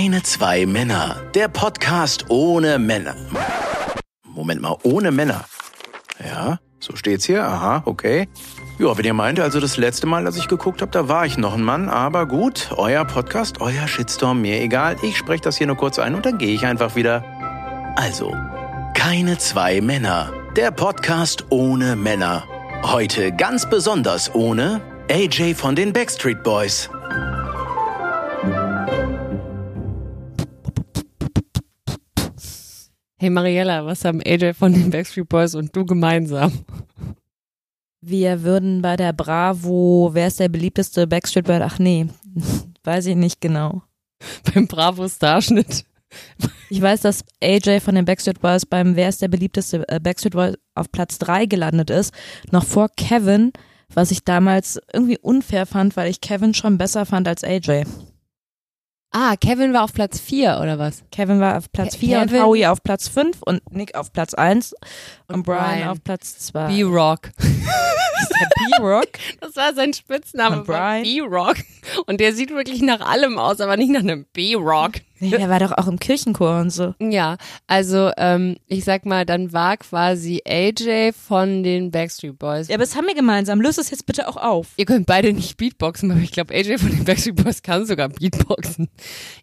Keine zwei Männer. Der Podcast ohne Männer. Moment mal, ohne Männer. Ja, so steht's hier. Aha, okay. Ja, wenn ihr meint, also das letzte Mal, als ich geguckt habe, da war ich noch ein Mann. Aber gut, euer Podcast, euer Shitstorm, mir egal. Ich spreche das hier nur kurz ein und dann gehe ich einfach wieder. Also, keine zwei Männer. Der Podcast ohne Männer. Heute ganz besonders ohne AJ von den Backstreet Boys. Hey Mariella, was haben AJ von den Backstreet Boys und du gemeinsam? Wir würden bei der Bravo, wer ist der beliebteste Backstreet Boy? Ach nee, weiß ich nicht genau. Beim Bravo Starschnitt. Ich weiß, dass AJ von den Backstreet Boys beim Wer ist der beliebteste äh, Backstreet Boy auf Platz 3 gelandet ist, noch vor Kevin, was ich damals irgendwie unfair fand, weil ich Kevin schon besser fand als AJ. Ah, Kevin war auf Platz 4 oder was? Kevin war auf Platz 4 und Howie auf Platz 5 und Nick auf Platz 1 und, und Brian, Brian auf Platz 2. B-Rock. B-Rock? Das war sein Spitzname. B-Rock. Und der sieht wirklich nach allem aus, aber nicht nach einem B-Rock. Ja, der war doch auch im Kirchenchor und so. Ja, also ähm, ich sag mal, dann war quasi AJ von den Backstreet Boys. Ja, aber das haben wir gemeinsam. Löst es jetzt bitte auch auf. Ihr könnt beide nicht Beatboxen, aber ich glaube, AJ von den Backstreet Boys kann sogar Beatboxen.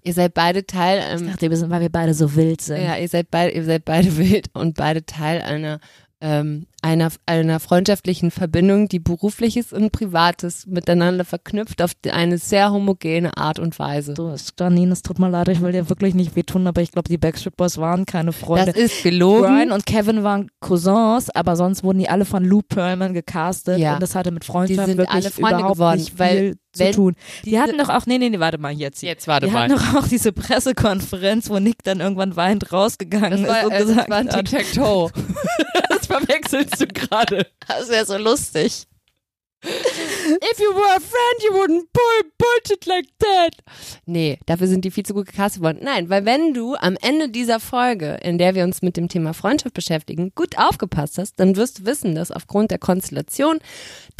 Ihr seid beide Teil. Ähm, ich dachte, wir sind, weil wir beide so wild sind. Ja, ihr seid beide, ihr seid beide wild und beide Teil einer ähm, einer, einer freundschaftlichen Verbindung, die berufliches und privates miteinander verknüpft auf eine sehr homogene Art und Weise. Du, Janine, es tut mir leid, ich will dir wirklich nicht wehtun, aber ich glaube, die Backstreet Boys waren keine Freunde. Das ist gelogen. Brian und Kevin waren Cousins, aber sonst wurden die alle von Lou Pearlman gecastet ja. und das hatte mit Freundschaft wirklich alle Freunde überhaupt geworden, nicht weil zu tun. Die hatten doch auch, nee, nee, nee, warte mal, jetzt. Jetzt warte die mal. Die hatten doch auch diese Pressekonferenz, wo Nick dann irgendwann weint rausgegangen das war, ist und äh, gesagt das war ein Tic-Tac-Toe. das verwechselst du gerade. Das wäre so lustig. If you were a friend, you wouldn't pull bullshit like that. Nee, dafür sind die viel zu gut gecastet worden. Nein, weil wenn du am Ende dieser Folge, in der wir uns mit dem Thema Freundschaft beschäftigen, gut aufgepasst hast, dann wirst du wissen, dass aufgrund der Konstellation,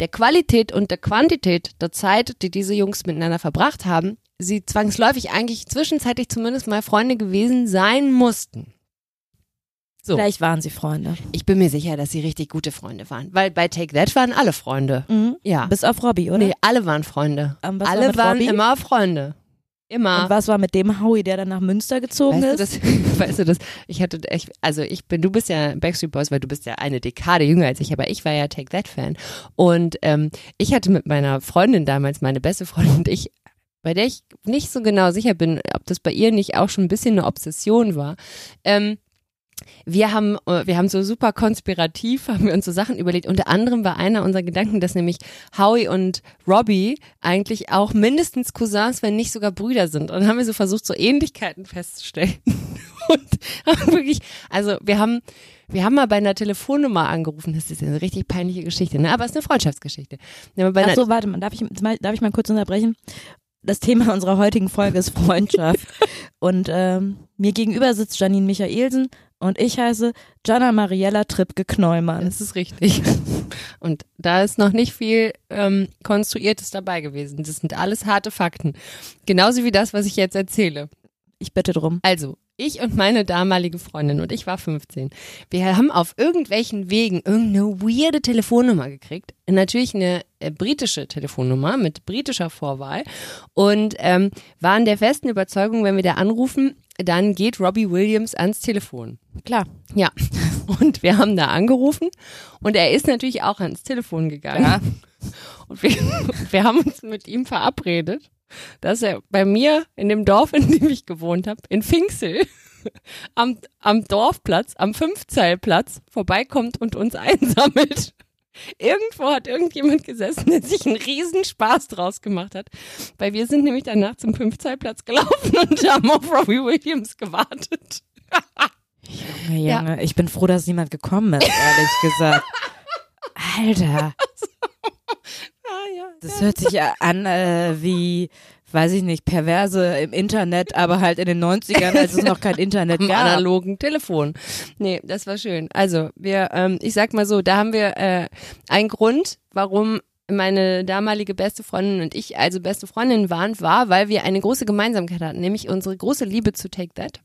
der Qualität und der Quantität der Zeit, die diese Jungs miteinander verbracht haben, sie zwangsläufig eigentlich zwischenzeitlich zumindest mal Freunde gewesen sein mussten. So. Vielleicht waren sie Freunde. Ich bin mir sicher, dass sie richtig gute Freunde waren. Weil bei Take That waren alle Freunde. Mhm. Ja. Bis auf Robbie, oder? Nee, alle waren Freunde. Um, alle war waren Robbie? immer Freunde. Immer. Und was war mit dem Howie, der dann nach Münster gezogen weißt ist? Du das, weißt du das? Ich hatte echt, also ich bin, du bist ja Backstreet Boys, weil du bist ja eine Dekade jünger als ich, aber ich war ja Take That Fan. Und ähm, ich hatte mit meiner Freundin damals, meine beste Freundin und ich, bei der ich nicht so genau sicher bin, ob das bei ihr nicht auch schon ein bisschen eine Obsession war. Ähm, wir haben, äh, wir haben so super konspirativ, haben wir uns so Sachen überlegt. Unter anderem war einer unserer Gedanken, dass nämlich Howie und Robbie eigentlich auch mindestens Cousins, wenn nicht sogar Brüder sind. Und dann haben wir so versucht, so Ähnlichkeiten festzustellen. Und haben wirklich, also wir haben, wir haben mal bei einer Telefonnummer angerufen. Das ist eine richtig peinliche Geschichte, ne? Aber es ist eine Freundschaftsgeschichte. Ach so, warte mal, darf ich, darf ich mal kurz unterbrechen? Das Thema unserer heutigen Folge ist Freundschaft. und ähm, mir gegenüber sitzt Janine Michaelsen und ich heiße Jana Mariella Trippke-Kneumann. Das ist richtig. Und da ist noch nicht viel ähm, Konstruiertes dabei gewesen. Das sind alles harte Fakten. Genauso wie das, was ich jetzt erzähle. Ich bitte drum. Also, ich und meine damalige Freundin und ich war 15. Wir haben auf irgendwelchen Wegen irgendeine weirde Telefonnummer gekriegt. Natürlich eine äh, britische Telefonnummer mit britischer Vorwahl und ähm, waren der festen Überzeugung, wenn wir da anrufen, dann geht Robbie Williams ans Telefon. Klar. Ja. Und wir haben da angerufen und er ist natürlich auch ans Telefon gegangen. Ja. Und wir, wir haben uns mit ihm verabredet, dass er bei mir in dem Dorf, in dem ich gewohnt habe, in Pfinksel, am, am Dorfplatz, am Fünfzeilplatz vorbeikommt und uns einsammelt. Irgendwo hat irgendjemand gesessen, der sich einen Riesenspaß draus gemacht hat. Weil wir sind nämlich danach zum Fünfzeilplatz gelaufen und haben auf Robbie Williams gewartet. Junge, Junge, ja. ich bin froh, dass niemand gekommen ist, ehrlich gesagt. Alter. Ah, das hört sich an äh, wie weiß ich nicht, perverse im Internet, aber halt in den 90ern, als es noch kein Internet gab. Analogen Telefon. Nee, das war schön. Also, wir, ähm, ich sag mal so, da haben wir äh, einen Grund, warum meine damalige beste Freundin und ich also beste Freundin waren, war, weil wir eine große Gemeinsamkeit hatten, nämlich unsere große Liebe zu Take That.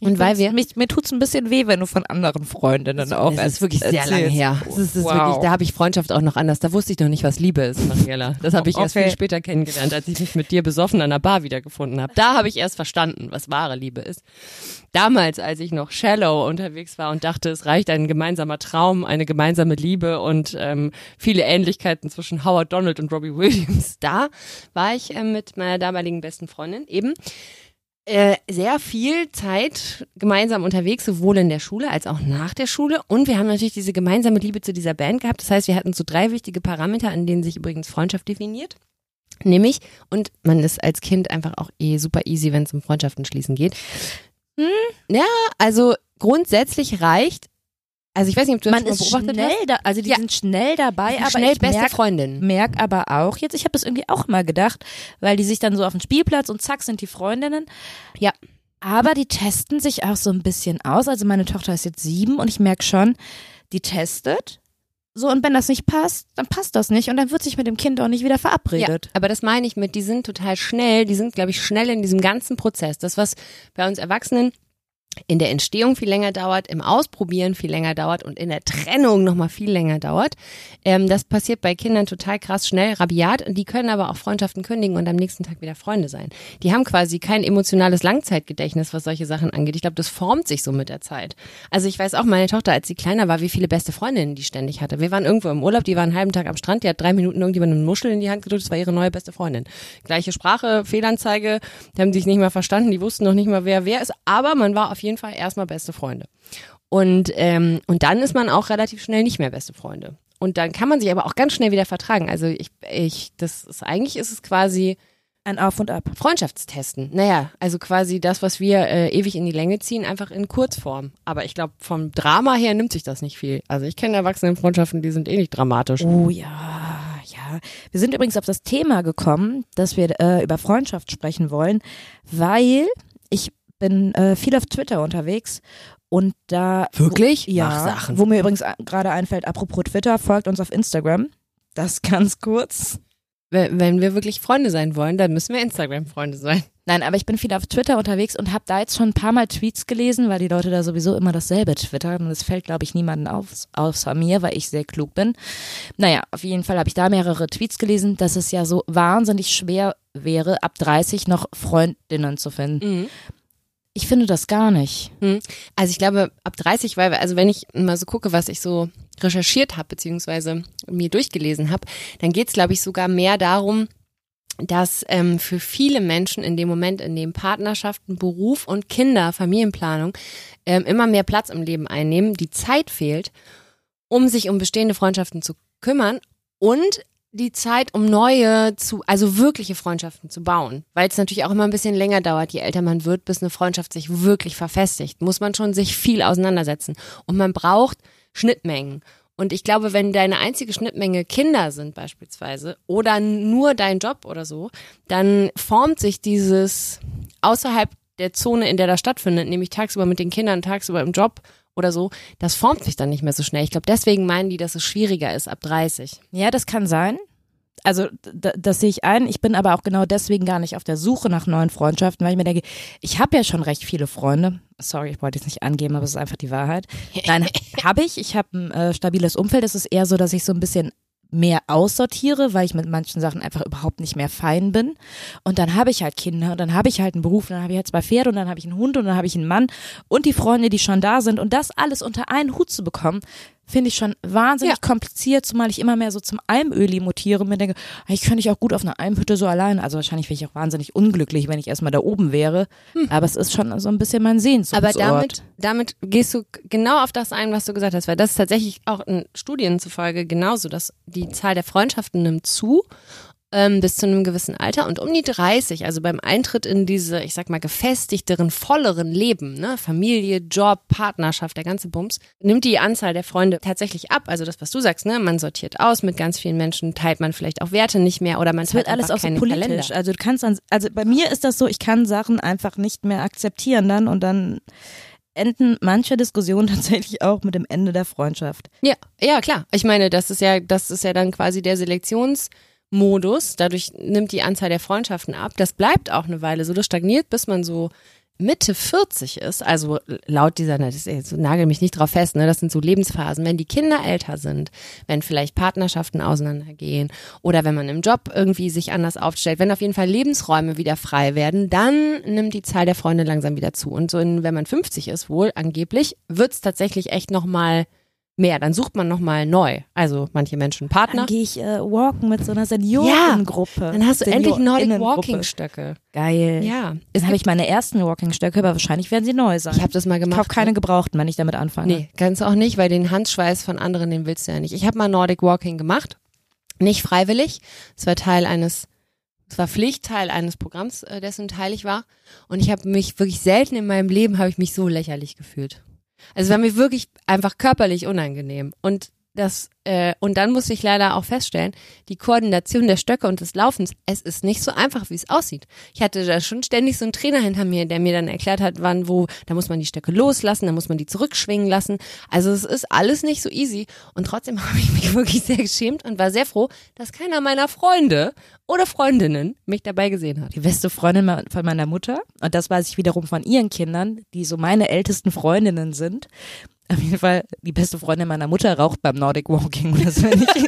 Und Ich weil wir mich, mir tut's ein bisschen weh, wenn du von anderen Freundinnen auch das ist wirklich sehr lange her. Das ist, ist Wow. wirklich, da habe ich Freundschaft auch noch anders. Da wusste ich noch nicht, was Liebe ist, Mariella. Das habe ich erst Okay. viel später kennengelernt, als ich mich mit dir besoffen an der Bar wiedergefunden habe. Da habe ich erst verstanden, was wahre Liebe ist. Damals, als ich noch shallow unterwegs war und dachte, es reicht ein gemeinsamer Traum, eine gemeinsame Liebe und ähm, viele Ähnlichkeiten zwischen Howard Donald und Robbie Williams, da war ich ähm, mit meiner damaligen besten Freundin eben äh, sehr viel Zeit gemeinsam unterwegs, sowohl in der Schule als auch nach der Schule. Und wir haben natürlich diese gemeinsame Liebe zu dieser Band gehabt. Das heißt, wir hatten so drei wichtige Parameter, an denen sich übrigens Freundschaft definiert. Nämlich, und man ist als Kind einfach auch eh super easy, wenn es um Freundschaften schließen geht. Hm, ja, also grundsätzlich reicht, also ich weiß nicht, ob du das Man ist beobachtet schnell hast. da, also die Ja. sind schnell dabei, aber schnell ich beste merk, Freundin. merk aber auch jetzt, ich habe das irgendwie auch mal gedacht, weil die sich dann so auf den Spielplatz und zack sind die Freundinnen. Ja. Aber die testen sich auch so ein bisschen aus. Also meine Tochter ist jetzt sieben und ich merk schon, die testet. So, und wenn das nicht passt, dann passt das nicht und dann wird sich mit dem Kind auch nicht wieder verabredet. Ja, aber das meine ich mit, die sind total schnell, die sind, glaube ich, schnell in diesem ganzen Prozess. Das, was bei uns Erwachsenen in der Entstehung viel länger dauert, im Ausprobieren viel länger dauert und in der Trennung nochmal viel länger dauert. Ähm, das passiert bei Kindern total krass schnell, rabiat. Die können aber auch Freundschaften kündigen und am nächsten Tag wieder Freunde sein. Die haben quasi kein emotionales Langzeitgedächtnis, was solche Sachen angeht. Ich glaube, das formt sich so mit der Zeit. Also ich weiß auch, meine Tochter, als sie kleiner war, wie viele beste Freundinnen die ständig hatte. Wir waren irgendwo im Urlaub, die war einen halben Tag am Strand, die hat drei Minuten irgendjemand eine Muschel in die Hand gedrückt, das war ihre neue beste Freundin. Gleiche Sprache, Fehlanzeige, die haben sich nicht mal verstanden, die wussten noch nicht mal, wer wer ist, aber man war auf jeden Fall erstmal beste Freunde. Und, ähm, und dann ist man auch relativ schnell nicht mehr beste Freunde. Und dann kann man sich aber auch ganz schnell wieder vertragen. Also ich, ich, das ist eigentlich ist es quasi Ein Auf und Ab. Freundschaftstesten. Naja, also quasi das, was wir äh, ewig in die Länge ziehen, einfach in Kurzform. Aber ich glaube, vom Drama her nimmt sich das nicht viel. Also ich kenne Erwachsenenfreundschaften, die sind eh nicht dramatisch. Oh ja, ja. Wir sind übrigens auf das Thema gekommen, dass wir äh, über Freundschaft sprechen wollen, weil ich bin äh, viel auf Twitter unterwegs und da Wirklich? Wo, ja, Mach Sachen. wo mir übrigens gerade einfällt, apropos Twitter, folgt uns auf Instagram. Das ganz kurz. Wenn wenn wir wirklich Freunde sein wollen, dann müssen wir Instagram-Freunde sein. Nein, aber ich bin viel auf Twitter unterwegs und habe da jetzt schon ein paar Mal Tweets gelesen, weil die Leute da sowieso immer dasselbe twittern und es fällt, glaube ich, niemanden auf, außer mir, weil ich sehr klug bin. Naja, auf jeden Fall habe ich da mehrere Tweets gelesen, dass es ja so wahnsinnig schwer wäre, ab 30 noch Freundinnen zu finden. Mhm. Ich finde das gar nicht. Also ich glaube, ab 30, weil, also wenn ich mal so gucke, was ich so recherchiert habe, beziehungsweise mir durchgelesen habe, dann geht es, glaube ich, sogar mehr darum, dass ähm, für viele Menschen in dem Moment, in dem Partnerschaften, Beruf und Kinder, Familienplanung ähm, immer mehr Platz im Leben einnehmen, die Zeit fehlt, um sich um bestehende Freundschaften zu kümmern und die Zeit, um neue zu, also wirkliche Freundschaften zu bauen. Weil es natürlich auch immer ein bisschen länger dauert, je älter man wird, bis eine Freundschaft sich wirklich verfestigt, muss man schon sich viel auseinandersetzen. Und man braucht Schnittmengen. Und ich glaube, wenn deine einzige Schnittmenge Kinder sind beispielsweise oder nur dein Job oder so, dann formt sich dieses außerhalb der Zone, in der das stattfindet, nämlich tagsüber mit den Kindern, tagsüber im Job oder so, das formt sich dann nicht mehr so schnell. Ich glaube, deswegen meinen die, dass es schwieriger ist ab 30. Ja, das kann sein. Also das sehe ich ein. Ich bin aber auch genau deswegen gar nicht auf der Suche nach neuen Freundschaften, weil ich mir denke, ich habe ja schon recht viele Freunde. Sorry, ich wollte jetzt nicht angeben, aber es ist einfach die Wahrheit. Nein, habe ich. Ich habe ein äh, stabiles Umfeld. Es ist eher so, dass ich so ein bisschen mehr aussortiere, weil ich mit manchen Sachen einfach überhaupt nicht mehr fein bin. Und dann habe ich halt Kinder und dann habe ich halt einen Beruf, und dann habe ich halt zwei Pferde und dann habe ich einen Hund und dann habe ich einen Mann und die Freunde, die schon da sind und das alles unter einen Hut zu bekommen, finde ich schon wahnsinnig Ja. kompliziert, zumal ich immer mehr so zum Almöli mutiere und mir denke, ah, ich könnte ich auch gut auf einer Almhütte so allein. Also wahrscheinlich wäre ich auch wahnsinnig unglücklich, wenn ich erstmal da oben wäre. Aber es ist schon so ein bisschen mein Sehnsuchtsort. Aber damit, damit gehst du genau auf das ein, was du gesagt hast, weil das ist tatsächlich auch in Studien zufolge genauso, dass die Zahl der Freundschaften nimmt zu ähm, bis zu einem gewissen Alter und um die 30, also beim Eintritt in diese, ich sag mal, gefestigteren, volleren Leben, ne, Familie, Job, Partnerschaft, der ganze Bums, nimmt die Anzahl der Freunde tatsächlich ab. Also das, was du sagst, ne, man sortiert aus mit ganz vielen Menschen, teilt man vielleicht auch Werte nicht mehr oder man Es wird alles auch so politisch. Kalender. Also du kannst dann, also bei mir ist das so, ich kann Sachen einfach nicht mehr akzeptieren dann und dann enden manche Diskussionen tatsächlich auch mit dem Ende der Freundschaft. Ja, ja, klar. Ich meine, das ist ja, das ist ja dann quasi der Selektionsmodus. Dadurch nimmt die Anzahl der Freundschaften ab. Das bleibt auch eine Weile so. Das stagniert, bis man so Mitte 40 ist, also laut dieser, das ist, nagel mich nicht drauf fest, ne, das sind so Lebensphasen, wenn die Kinder älter sind, wenn vielleicht Partnerschaften auseinandergehen oder wenn man im Job irgendwie sich anders aufstellt, wenn auf jeden Fall Lebensräume wieder frei werden, dann nimmt die Zahl der Freunde langsam wieder zu. Und so, in, wenn man 50 ist, wohl angeblich, wird's tatsächlich echt nochmal mehr. Dann sucht man nochmal neu. Also manche Menschen Partner. Dann gehe ich äh, walken mit so einer Seniorengruppe. Ja, dann hast du endlich Nordic Walking Stöcke. Geil. Ja. Jetzt habe ich meine ersten Walking Stöcke, aber wahrscheinlich werden sie neu sein. Ich habe das mal Ich gemacht. kaufe keine gebrauchten, wenn ich damit anfange. Nee, kannst du auch nicht, weil den Handschweiß von anderen, den willst du ja nicht. Ich habe mal Nordic Walking gemacht. Nicht freiwillig. Es war Teil eines, es war Pflichtteil eines Programms, äh, dessen Teil ich war. Und ich habe mich wirklich selten in meinem Leben habe ich mich so lächerlich gefühlt. Also es war mir wirklich einfach körperlich unangenehm. Und das, äh, und dann musste ich leider auch feststellen, die Koordination der Stöcke und des Laufens, es ist nicht so einfach, wie es aussieht. Ich hatte da schon ständig so einen Trainer hinter mir, der mir dann erklärt hat, wann, wo, da muss man die Stöcke loslassen, da muss man die zurückschwingen lassen. Also es ist alles nicht so easy. Und trotzdem habe ich mich wirklich sehr geschämt und war sehr froh, dass keiner meiner Freunde oder Freundinnen mich dabei gesehen hat. Die beste Freundin von meiner Mutter, und das weiß ich wiederum von ihren Kindern, die so meine ältesten Freundinnen sind. Auf jeden Fall, die beste Freundin meiner Mutter raucht beim Nordic Walking und das finde ich,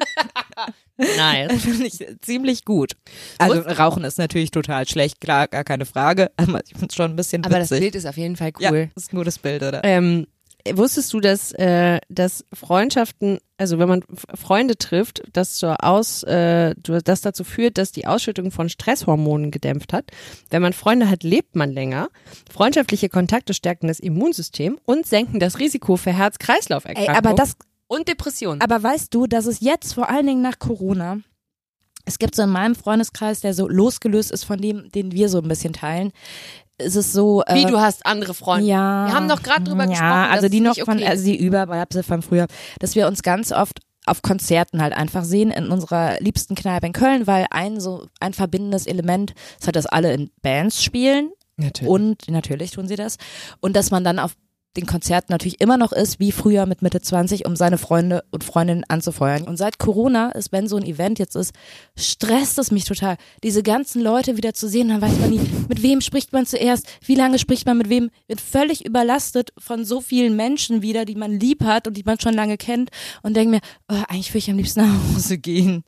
Nice. finde ich ziemlich gut. Also Rauchen ist natürlich total schlecht, klar, gar keine Frage, aber ich finde es schon ein bisschen Aber das witzig. Bild ist auf jeden Fall ja, cool. das ist ein gutes Bild, oder? Ähm, wusstest du, dass, äh, dass Freundschaften, also wenn man Freunde trifft, das zur Aus, äh, das dazu führt, dass die Ausschüttung von Stresshormonen gedämpft hat. Wenn man Freunde hat, lebt man länger. Freundschaftliche Kontakte stärken das Immunsystem und senken das Risiko für Herz-Kreislauf-Erkrankungen aber das, und Depressionen. aber weißt du, dass es jetzt vor allen Dingen nach Corona, es gibt so in meinem Freundeskreis, der so losgelöst ist von dem, den wir so ein bisschen teilen, ist es so, äh, Wie du hast andere Freunde. Ja. Wir haben doch gerade drüber ja, gesprochen. also dass die noch nicht von, okay also die Überbleibsel von früher, dass wir uns ganz oft auf Konzerten halt einfach sehen in unserer liebsten Kneipe in Köln, weil ein so ein verbindendes Element ist halt, dass alle in Bands spielen Natürlich. und natürlich tun sie das und dass man dann auf den Konzerten natürlich immer noch ist, wie früher mit Mitte 20, um seine Freunde und Freundinnen anzufeuern. Und seit Corona ist, wenn so ein Event jetzt ist, stresst es mich total, diese ganzen Leute wieder zu sehen. Dann weiß man nie, mit wem spricht man zuerst, wie lange spricht man mit wem, wird völlig überlastet von so vielen Menschen wieder, die man lieb hat und die man schon lange kennt und denke mir, oh, eigentlich würde ich am liebsten nach Hause gehen.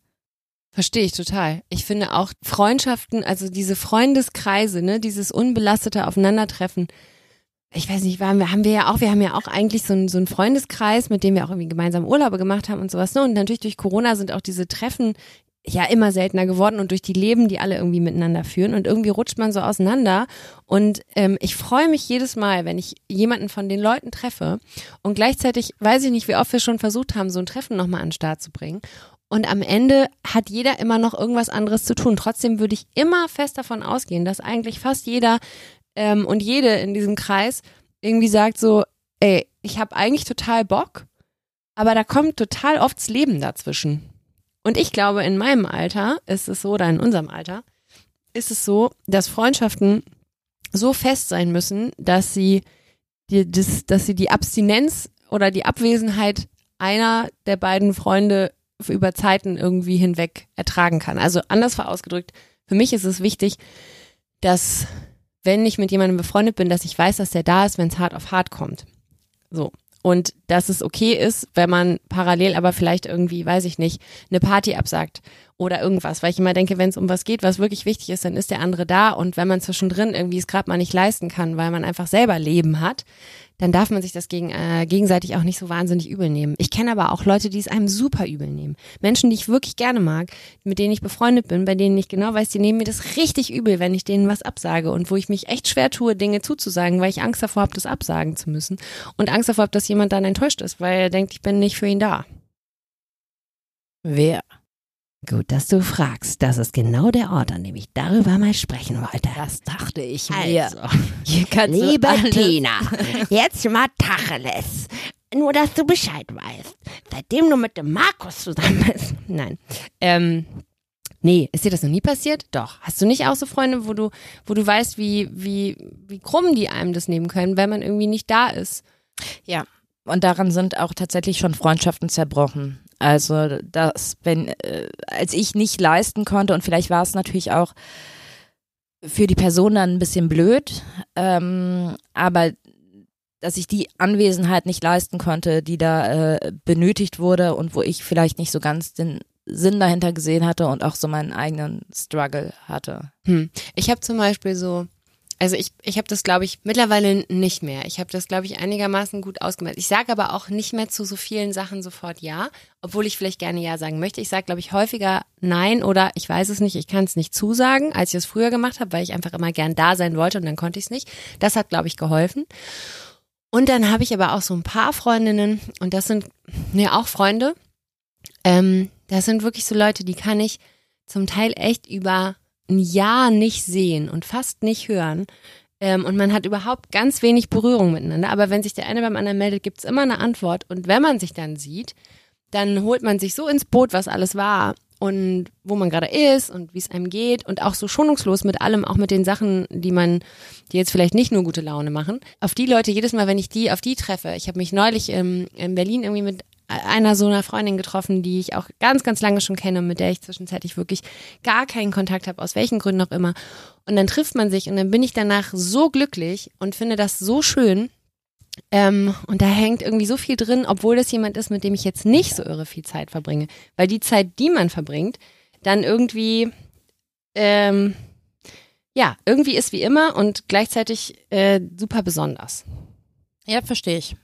Verstehe ich total. Ich finde auch Freundschaften, also diese Freundeskreise, ne, dieses unbelastete Aufeinandertreffen. Ich weiß nicht, waren wir, haben wir ja auch, wir haben ja auch eigentlich so einen, so einen Freundeskreis, mit dem wir auch irgendwie gemeinsam Urlaube gemacht haben und sowas. Ne? Und natürlich durch Corona sind auch diese Treffen ja immer seltener geworden und durch die Leben, die alle irgendwie miteinander führen. Und irgendwie rutscht man so auseinander. Und ähm, ich freue mich jedes Mal, wenn ich jemanden von den Leuten treffe. Und gleichzeitig weiß ich nicht, wie oft wir schon versucht haben, so ein Treffen nochmal an den Start zu bringen. Und am Ende hat jeder immer noch irgendwas anderes zu tun. Trotzdem würde ich immer fest davon ausgehen, dass eigentlich fast jeder ähm, und jede in diesem Kreis irgendwie sagt so, ey, ich habe eigentlich total Bock, aber da kommt total oft das Leben dazwischen. Und ich glaube, in meinem Alter ist es so, oder in unserem Alter, ist es so, dass Freundschaften so fest sein müssen, dass sie die, das, dass sie die Abstinenz oder die Abwesenheit einer der beiden Freunde über Zeiten irgendwie hinweg ertragen kann. Also anders ausgedrückt, für mich ist es wichtig, dass wenn ich mit jemandem befreundet bin, dass ich weiß, dass der da ist, wenn es hart auf hart kommt. So. Und dass es okay ist, wenn man parallel aber vielleicht irgendwie, weiß ich nicht, eine Party absagt oder irgendwas. Weil ich immer denke, wenn es um was geht, was wirklich wichtig ist, dann ist der andere da. Und wenn man zwischendrin irgendwie es gerade mal nicht leisten kann, weil man einfach selber Leben hat, dann darf man sich das gegen, äh, gegenseitig auch nicht so wahnsinnig übel nehmen. Ich kenne aber auch Leute, die es einem super übel nehmen. Menschen, die ich wirklich gerne mag, mit denen ich befreundet bin, bei denen ich genau weiß, die nehmen mir das richtig übel, wenn ich denen was absage und wo ich mich echt schwer tue, Dinge zuzusagen, weil ich Angst davor habe, das absagen zu müssen und Angst davor habe, dass jemand dann enttäuscht ist, weil er denkt, ich bin nicht für ihn da. Wer? Gut, dass du fragst. Das ist genau der Ort, an dem ich darüber mal sprechen wollte. Das dachte ich mir. Also, Hier kannst liebe Tina, jetzt mal Tacheles. Nur, dass du Bescheid weißt. Seitdem du mit dem Markus zusammen bist. Nein. Ähm, Nee, ist dir das noch nie passiert? Doch. Hast du nicht auch so Freunde, wo du, wo du weißt, wie, wie, wie krumm die einem das nehmen können, wenn man irgendwie nicht da ist? Ja. Und daran sind auch tatsächlich schon Freundschaften zerbrochen. Also das, wenn, äh, als ich nicht leisten konnte und vielleicht war es natürlich auch für die Person dann ein bisschen blöd, ähm, aber dass ich die Anwesenheit nicht leisten konnte, die da äh, benötigt wurde und wo ich vielleicht nicht so ganz den Sinn dahinter gesehen hatte und auch so meinen eigenen Struggle hatte. Hm. Ich habe zum Beispiel so, also ich, ich habe das, glaube ich, mittlerweile nicht mehr. Ich habe das, glaube ich, einigermaßen gut ausgemerzt. Ich sage aber auch nicht mehr zu so vielen Sachen sofort ja, obwohl ich vielleicht gerne ja sagen möchte. Ich sage, glaube ich, häufiger nein oder ich weiß es nicht, ich kann es nicht zusagen, als ich es früher gemacht habe, weil ich einfach immer gern da sein wollte und dann konnte ich es nicht. Das hat, glaube ich, geholfen. Und dann habe ich aber auch so ein paar Freundinnen und das sind ja auch Freunde. Ähm, das sind wirklich so Leute, die kann ich zum Teil echt über ein Jahr nicht sehen und fast nicht hören. Ähm, und man hat überhaupt ganz wenig Berührung miteinander. Aber wenn sich der eine beim anderen meldet, gibt's immer eine Antwort. Und wenn man sich dann sieht, dann holt man sich so ins Boot, was alles war und wo man gerade ist und wie es einem geht und auch so schonungslos mit allem, auch mit den Sachen, die man, die jetzt vielleicht nicht nur gute Laune machen. Auf die Leute, jedes Mal, wenn ich die, auf die treffe, ich habe mich neulich ähm, in Berlin irgendwie mit einer so einer Freundin getroffen, die ich auch ganz, ganz lange schon kenne, mit der ich zwischenzeitlich wirklich gar keinen Kontakt habe, aus welchen Gründen auch immer. Und dann trifft man sich und dann bin ich danach so glücklich und finde das so schön. Ähm, und da hängt irgendwie so viel drin, obwohl das jemand ist, mit dem ich jetzt nicht so irre viel Zeit verbringe. Weil die Zeit, die man verbringt, dann irgendwie, ähm, ja, irgendwie ist wie immer und gleichzeitig äh, super besonders. Ja, verstehe ich.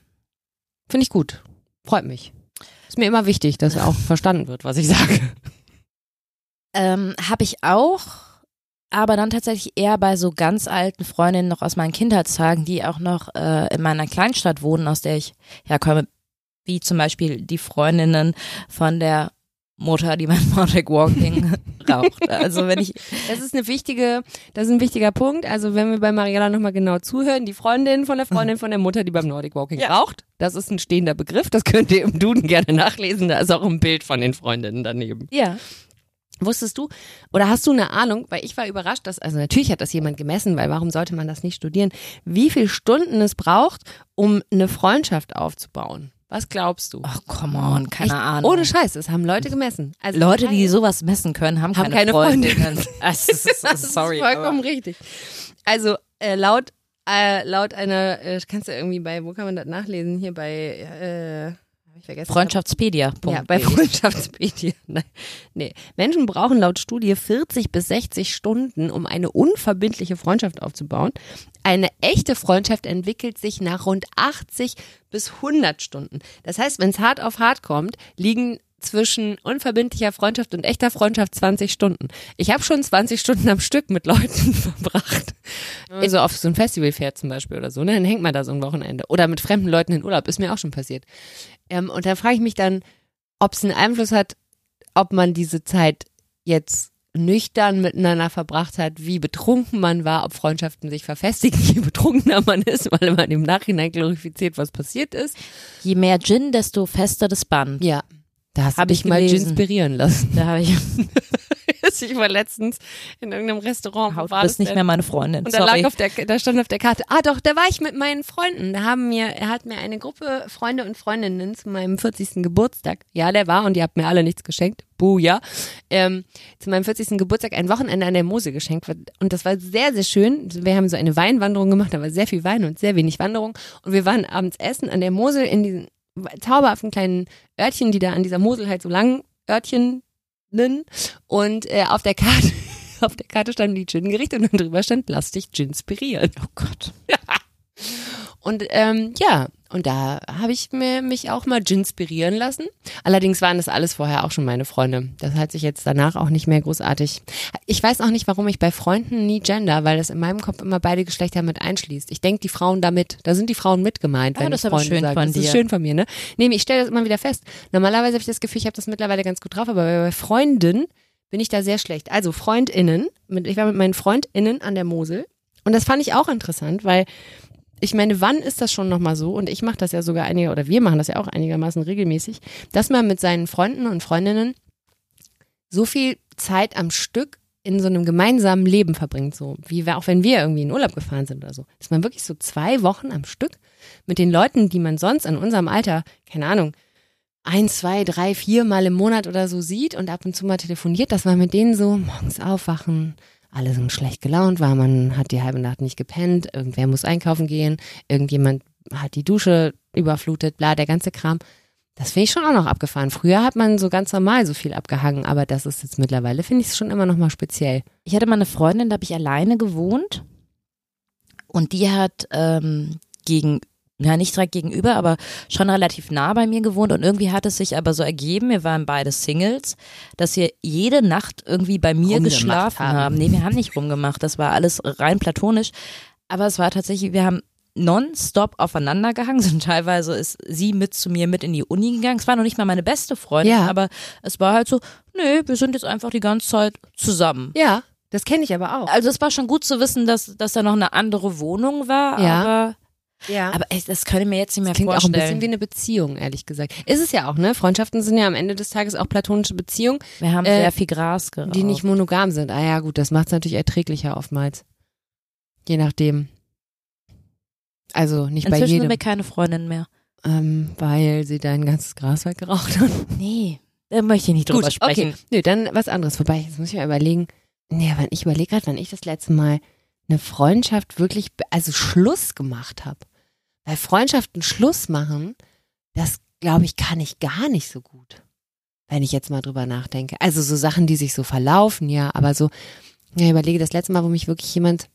Finde ich gut. Freut mich. Mir immer wichtig, dass auch verstanden wird, was ich sage. Ähm, Habe ich auch, aber dann tatsächlich eher bei so ganz alten Freundinnen noch aus meinen Kindheitstagen, die auch noch äh, in meiner Kleinstadt wohnen, aus der ich herkomme, wie zum Beispiel die Freundinnen von der Mutter, die beim Nordic Walking raucht. Also wenn ich Das ist eine wichtige, das ist ein wichtiger Punkt. Also wenn wir bei Mariella nochmal genau zuhören, die Freundin von der Freundin von der Mutter, die beim Nordic Walking Ja. raucht, das ist ein stehender Begriff. Das könnt ihr im Duden gerne nachlesen. Da ist auch ein Bild von den Freundinnen daneben. ja, Wusstest du oder hast du eine Ahnung, weil ich war überrascht, dass, also natürlich hat das jemand gemessen, weil warum sollte man das nicht studieren, wie viele Stunden es braucht, um eine Freundschaft aufzubauen? Was glaubst du? ach come on, keine Echt? Ahnung. Ohne Scheiß, das haben Leute gemessen. Also Leute, die sowas messen können, haben, Haben keine, keine Freunde. Freundinnen. Das ist, Das ist sorry. vollkommen aber- richtig. Also äh, laut äh, laut einer, äh, kannst du irgendwie bei, wo kann man das nachlesen? Hier bei, äh, ich vergessen. Freundschaftspedia. Ja, bei Freundschaftsmedia. Nein. Nee. Menschen brauchen laut Studie 40 bis 60 Stunden, um eine unverbindliche Freundschaft aufzubauen. Eine echte Freundschaft entwickelt sich nach rund 80 bis 100 Stunden. Das heißt, wenn es hart auf hart kommt, liegen zwischen unverbindlicher Freundschaft und echter Freundschaft 20 Stunden. Ich habe schon 20 Stunden am Stück mit Leuten verbracht. Also auf so ein Festival fährt zum Beispiel oder so, ne? dann hängt man da so ein Wochenende. Oder mit fremden Leuten in Urlaub, ist mir auch schon passiert. Ähm, und da frage ich mich dann, ob es einen Einfluss hat, ob man diese Zeit jetzt nüchtern miteinander verbracht hat, wie betrunken man war, ob Freundschaften sich verfestigen, je betrunkener man ist, weil man im Nachhinein glorifiziert, was passiert ist. Je mehr Gin, desto fester das Band. Ja, da hast Hab du ich mal inspirieren lassen. Da habe ich, ich war letztens in irgendeinem Restaurant. du war bist das nicht denn? mehr meine Freundin. Und da Sorry. lag auf der, da stand auf der Karte, ah doch, da war ich mit meinen Freunden. Da haben mir, er hat mir eine Gruppe Freunde und Freundinnen zu meinem 40. Geburtstag, ja, der war und die habt mir alle nichts geschenkt, buh, ja, ähm, zu meinem 40. Geburtstag ein Wochenende an der Mosel geschenkt. Und das war sehr, sehr schön. Wir haben so eine Weinwanderung gemacht, da war sehr viel Wein und sehr wenig Wanderung. Und wir waren abends essen an der Mosel in diesen zauberhaften kleinen Örtchen, die da an dieser Mosel halt so lang Örtchen und äh, auf der Karte auf der Karte stand die Gin-Gerichte und dann drüber stand, lass dich Ginspirieren. Oh Gott. Und ähm, ja, und da habe ich mir, mich auch mal ginspirieren lassen. Allerdings waren das alles vorher auch schon meine Freunde. Das hat sich jetzt danach auch nicht mehr großartig. Ich weiß auch nicht, warum ich bei Freunden nie gender, weil das in meinem Kopf immer beide Geschlechter mit einschließt. Ich denke, die Frauen damit, da sind die Frauen mit gemeint, Ah, wenn das ich Freunde schön sage. von das ist schön von mir, ne? Nee, ich stelle das immer wieder fest. Normalerweise habe ich das Gefühl, ich habe das mittlerweile ganz gut drauf, aber bei Freunden bin ich da sehr schlecht. Also FreundInnen, mit, ich war mit meinen FreundInnen an der Mosel und das fand ich auch interessant, weil ich meine, wann ist das schon nochmal so, und ich mache das ja sogar einige, oder wir machen das ja auch einigermaßen regelmäßig, dass man mit seinen Freunden und Freundinnen so viel Zeit am Stück in so einem gemeinsamen Leben verbringt, so wie auch wenn wir irgendwie in Urlaub gefahren sind oder so, dass man wirklich so zwei Wochen am Stück mit den Leuten, die man sonst in unserem Alter, keine Ahnung, ein, zwei, drei, vier Mal im Monat oder so sieht und ab und zu mal telefoniert, dass man mit denen so morgens aufwachen, alle sind schlecht gelaunt war, man hat die halbe Nacht nicht gepennt, irgendwer muss einkaufen gehen, irgendjemand hat die Dusche überflutet, bla, der ganze Kram. Das finde ich schon auch noch abgefahren. Früher hat man so ganz normal so viel abgehangen, aber das ist jetzt mittlerweile, finde ich es schon immer noch mal speziell. Ich hatte mal eine Freundin, da habe ich alleine gewohnt und die hat ähm, gegen ja nicht direkt gegenüber, aber schon relativ nah bei mir gewohnt und irgendwie hat es sich aber so ergeben, wir waren beide Singles, dass wir jede Nacht irgendwie bei mir geschlafen haben. haben. Nee, wir haben nicht rumgemacht, das war alles rein platonisch, aber es war tatsächlich, wir haben nonstop aufeinander gehangen, sind teilweise ist sie mit zu mir mit in die Uni gegangen. Es war noch nicht mal meine beste Freundin, Ja. aber es war halt so, nee, wir sind jetzt einfach die ganze Zeit zusammen. Ja, das kenne ich aber auch. Also es war schon gut zu wissen, dass, dass da noch eine andere Wohnung war, Ja. aber Ja. aber ey, das könnte ich mir jetzt nicht mehr Klingt auch ein vorstellen. bisschen wie eine Beziehung, ehrlich gesagt. Ist es ja auch, ne? Freundschaften sind ja am Ende des Tages auch platonische Beziehungen, Wir haben Äh, sehr viel Gras geraucht. die nicht monogam sind. Ah ja, gut, das macht es natürlich erträglicher oftmals. Je nachdem. Also nicht bei Inzwischen sind jedem, wir keine Freundinnen mehr. ähm, weil sie dein ganzes Gras weggeraucht hat. Nee, da möchte ich nicht drüber Gut, sprechen. okay. Nö, dann was anderes. Wobei, jetzt muss ich mal überlegen. Nee, wann ich überlege gerade, wann ich das letzte Mal eine Freundschaft wirklich, also Schluss gemacht habe. Weil Freundschaften Schluss machen, das glaube ich, kann ich gar nicht so gut. Wenn ich jetzt mal drüber nachdenke. Also so Sachen, die sich so verlaufen, ja, aber so, ja, überlege das letzte Mal, wo mich wirklich jemand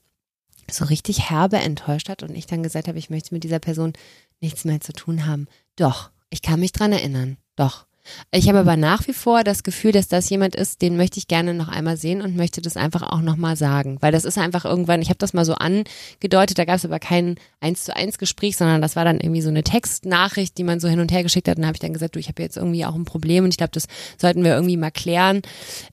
so richtig herbe enttäuscht hat und ich dann gesagt habe, ich möchte mit dieser Person nichts mehr zu tun haben. Doch, ich kann mich dran erinnern. Doch. Ich habe aber nach wie vor das Gefühl, dass das jemand ist, den möchte ich gerne noch einmal sehen und möchte das einfach auch nochmal sagen. Weil das ist einfach irgendwann, ich habe das mal so angedeutet, da gab es aber kein eins zu eins Gespräch, sondern das war dann irgendwie so eine Textnachricht, die man so hin und her geschickt hat. Und dann habe ich dann gesagt, du, ich habe jetzt irgendwie auch ein Problem und ich glaube, das sollten wir irgendwie mal klären,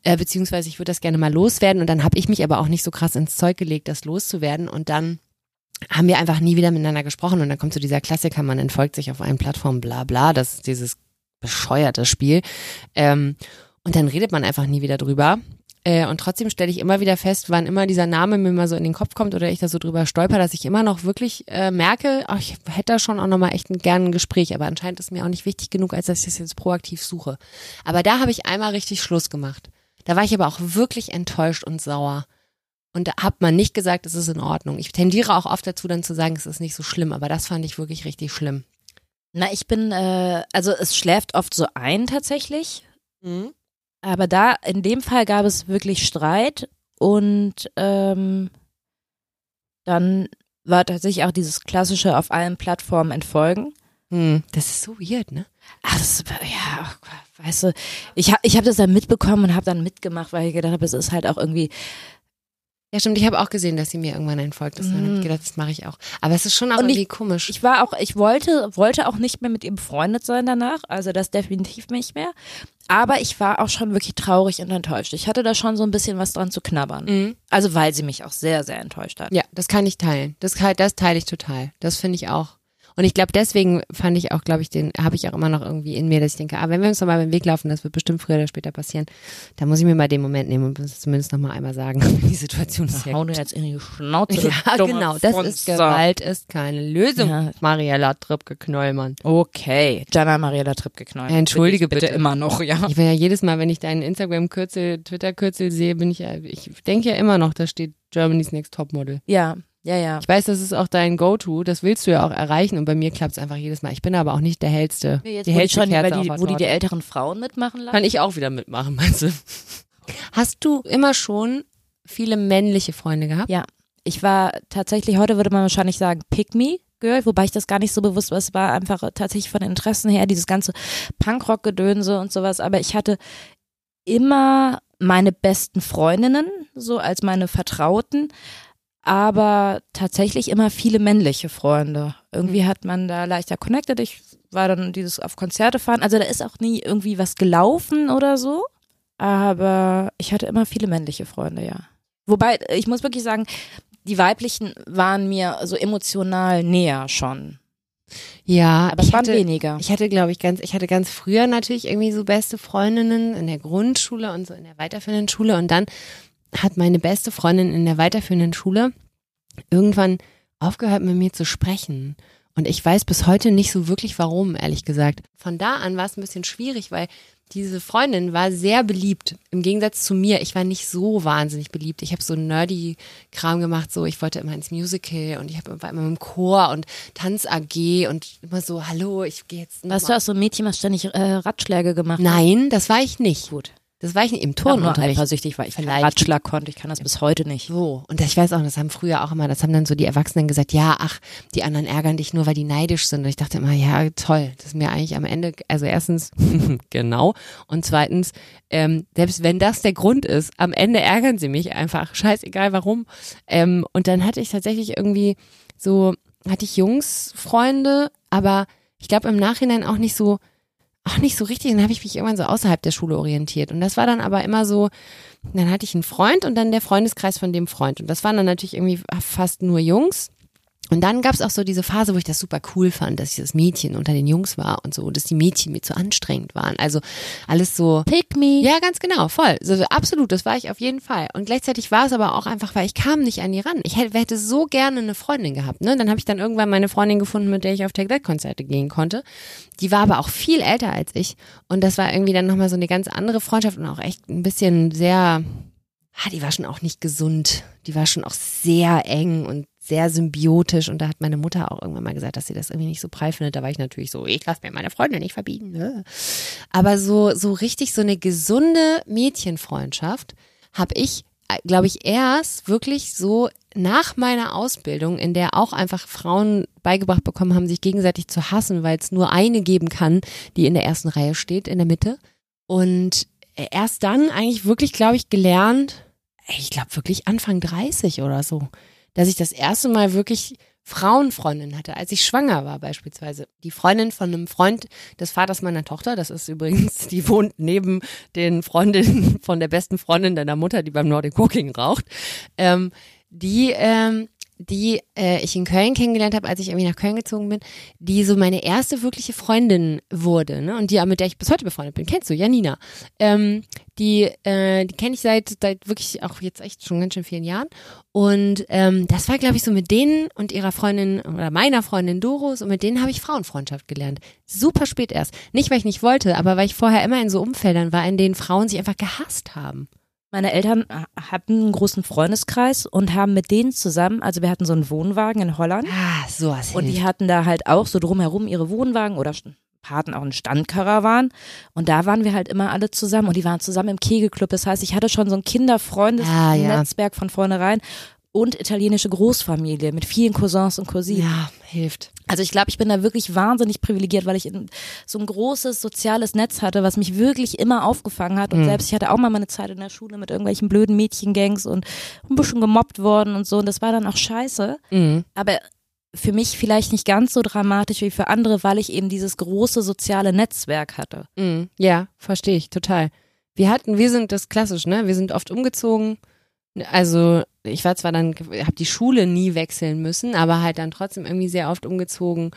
äh, beziehungsweise ich würde das gerne mal loswerden. Und dann habe ich mich aber auch nicht so krass ins Zeug gelegt, das loszuwerden. Und dann haben wir einfach nie wieder miteinander gesprochen und dann kommt so dieser Klassiker, man entfolgt sich auf allen Plattformen, bla bla, das ist dieses bescheuerte Spiel. Ähm, und dann redet man einfach nie wieder drüber. Äh, und trotzdem stelle ich immer wieder fest, wann immer dieser Name mir mal so in den Kopf kommt oder ich da so drüber stolper, dass ich immer noch wirklich äh, merke, ach, ich hätte da schon auch nochmal echt ein, gerne ein Gespräch, aber anscheinend ist mir auch nicht wichtig genug, als dass ich das jetzt proaktiv suche. Aber da habe ich einmal richtig Schluss gemacht. Da war ich aber auch wirklich enttäuscht und sauer. Und da hat man nicht gesagt, es ist in Ordnung. Ich tendiere auch oft dazu, dann zu sagen, es ist nicht so schlimm, aber das fand ich wirklich richtig schlimm. Na, ich bin, äh, also es schläft oft so ein tatsächlich. Aber da, in dem Fall gab es wirklich Streit und ähm, dann war tatsächlich auch dieses klassische auf allen Plattformen entfolgen. Hm. Das ist so weird, ne? Ah, das, ja, ach, weißt du, ich habe ich hab das dann mitbekommen und habe dann mitgemacht, weil ich gedacht habe, es ist halt auch irgendwie, Ja, stimmt. Ich habe auch gesehen, dass sie mir irgendwann entfolgt ist. Dann habe ich Mhm. gedacht, das mache ich auch. Aber es ist schon auch Und ich- irgendwie komisch. ich war auch, ich wollte, wollte auch nicht mehr mit ihr befreundet sein danach, also das definitiv nicht mehr. Aber ich war auch schon wirklich traurig und enttäuscht. Ich hatte da schon so ein bisschen was dran zu knabbern. Mhm. Also weil sie mich auch sehr, sehr enttäuscht hat. Ja, das kann ich teilen. Das, das teile ich total. Das finde ich auch. Und ich glaube, deswegen fand ich auch, glaube ich, den habe ich auch immer noch irgendwie in mir, dass ich denke, ah, wenn wir uns noch mal beim Weg laufen, das wird bestimmt früher oder später passieren, dann muss ich mir mal den Moment nehmen und das zumindest noch mal einmal sagen. Die Situation ist ja Hau dir jetzt in die Schnauze. Ja, genau. Das Funster. ist Gewalt, ist keine Lösung. Ja. Mariella Trippke-Knollmann. Okay, Jana Mariella Tripp geknallt. Ja, entschuldige bitte. bitte. immer noch, ja. Ich bin ja jedes Mal, wenn ich deinen Instagram-Kürzel, Twitter-Kürzel sehe, bin ich ja, ich denke ja immer noch, da steht Germany's Next Topmodel. Ja, ja, ja. Ich weiß, das ist auch dein Go-To, das willst du ja auch erreichen und bei mir klappt es einfach jedes Mal. Ich bin aber auch nicht der hellste. Jetzt, die hellste schon, Kerze die, wo die die älteren Frauen mitmachen lassen. Kann ich auch wieder mitmachen, meinst du? Hast du immer schon viele männliche Freunde gehabt? Ja. Ich war tatsächlich, heute würde man wahrscheinlich sagen, Pick Me Girl, wobei ich das gar nicht so bewusst war. Es war einfach tatsächlich von den Interessen her, dieses ganze Punkrock-Gedönse und sowas. Aber ich hatte immer meine besten Freundinnen, so als meine Vertrauten, aber tatsächlich immer viele männliche Freunde. Irgendwie hat man da leichter connected. Ich war dann dieses auf Konzerte fahren. Also da ist auch nie irgendwie was gelaufen oder so. Aber ich hatte immer viele männliche Freunde, ja. Wobei, ich muss wirklich sagen, die weiblichen waren mir so emotional näher schon. Ja, Aber es ich waren hatte, weniger. Ich hatte, glaube ich, ganz, ich hatte ganz früher natürlich irgendwie so beste Freundinnen in der Grundschule und so in der weiterführenden Schule. Und dann hat meine beste Freundin in der weiterführenden Schule irgendwann aufgehört, mit mir zu sprechen. Und ich weiß bis heute nicht so wirklich warum, ehrlich gesagt. Von da an war es ein bisschen schwierig, weil diese Freundin war sehr beliebt. Im Gegensatz zu mir, ich war nicht so wahnsinnig beliebt. Ich habe so nerdy Kram gemacht, so ich wollte immer ins Musical und ich hab, war immer im Chor und Tanz AG und immer so, hallo, ich gehe jetzt. Warst du auch so ein Mädchen, was ständig äh, Ratschläge gemacht hat? Nein, das war ich nicht. Gut. Das war ich nicht im Ich war Turnunterricht. eifersüchtig, weil ich keinen Vielleicht. Ratschlag konnte. Ich kann das bis heute nicht. So, und ich weiß auch, das haben früher auch immer, das haben dann so die Erwachsenen gesagt, ja, ach, die anderen ärgern dich nur, weil die neidisch sind. Und ich dachte immer, ja, toll, das ist mir eigentlich am Ende, also erstens, genau, und zweitens, ähm, selbst wenn das der Grund ist, am Ende ärgern sie mich einfach, scheißegal warum. Ähm, und dann hatte ich tatsächlich irgendwie so, hatte ich Jungsfreunde, aber ich glaube im Nachhinein auch nicht so, auch nicht so richtig. Dann habe ich mich irgendwann so außerhalb der Schule orientiert. Und das war dann aber immer so, dann hatte ich einen Freund und dann der Freundeskreis von dem Freund. Und das waren dann natürlich irgendwie fast nur Jungs. Und dann gab es auch so diese Phase, wo ich das super cool fand, dass ich das Mädchen unter den Jungs war und so, dass die Mädchen mir zu anstrengend waren. Also alles so. Pick me. Ja, ganz genau, voll. So, so, absolut, das war ich auf jeden Fall. Und gleichzeitig war es aber auch einfach, weil ich kam nicht an die ran. Ich hätte, hätte so gerne eine Freundin gehabt. Ne? Dann habe ich dann irgendwann meine Freundin gefunden, mit der ich auf Take That Konzerte gehen konnte. Die war aber auch viel älter als ich. Und das war irgendwie dann nochmal so eine ganz andere Freundschaft und auch echt ein bisschen sehr, ah, die war schon auch nicht gesund. Die war schon auch sehr eng und sehr symbiotisch und da hat meine Mutter auch irgendwann mal gesagt, dass sie das irgendwie nicht so prall findet. Da war ich natürlich so, ich lasse mir meine Freunde nicht verbieten. Ne? Aber so so richtig so eine gesunde Mädchenfreundschaft habe ich, glaube ich, erst wirklich so nach meiner Ausbildung, in der auch einfach Frauen beigebracht bekommen haben, sich gegenseitig zu hassen, weil es nur eine geben kann, die in der ersten Reihe steht, in der Mitte. Und erst dann eigentlich wirklich, glaube ich, gelernt, ich glaube wirklich Anfang 30 oder so dass ich das erste Mal wirklich Frauenfreundin hatte, als ich schwanger war beispielsweise. Die Freundin von einem Freund des Vaters meiner Tochter, das ist übrigens, die wohnt neben den Freundinnen von der besten Freundin deiner Mutter, die beim Nordic Cooking raucht, ähm, die ähm, die äh, ich in Köln kennengelernt habe, als ich irgendwie nach Köln gezogen bin, die so meine erste wirkliche Freundin wurde, ne? Und die, mit der ich bis heute befreundet bin. Kennst du, Janina? Ähm, die, äh, die kenne ich seit, seit wirklich auch jetzt echt schon ganz schön vielen Jahren. Und ähm, das war, glaube ich, so mit denen und ihrer Freundin oder meiner Freundin Doros und mit denen habe ich Frauenfreundschaft gelernt. Super spät erst. Nicht, weil ich nicht wollte, aber weil ich vorher immer in so Umfeldern war, in denen Frauen sich einfach gehasst haben. Meine Eltern hatten einen großen Freundeskreis und haben mit denen zusammen, also wir hatten so einen Wohnwagen in Holland. Ah, sowas. Und die hatten da halt auch so drumherum ihre Wohnwagen oder hatten auch einen Standkarawan und da waren wir halt immer alle zusammen und die waren zusammen im Kegelclub. Das heißt, ich hatte schon so ein Kinderfreundesnetzwerk ah, ja. von vornherein und italienische Großfamilie mit vielen Cousins und Cousinen. Ja, hilft. Also ich glaube, ich bin da wirklich wahnsinnig privilegiert, weil ich so ein großes soziales Netz hatte, was mich wirklich immer aufgefangen hat. Und mhm. selbst ich hatte auch mal meine Zeit in der Schule mit irgendwelchen blöden Mädchengangs und ein bisschen gemobbt worden und so. Und das war dann auch scheiße. Mhm. Aber für mich vielleicht nicht ganz so dramatisch wie für andere, weil ich eben dieses große soziale Netzwerk hatte. Mhm. Ja, verstehe ich total. Wir hatten, wir sind das klassisch, ne? Wir sind oft umgezogen. Also ich war zwar dann, habe die Schule nie wechseln müssen, aber halt dann trotzdem irgendwie sehr oft umgezogen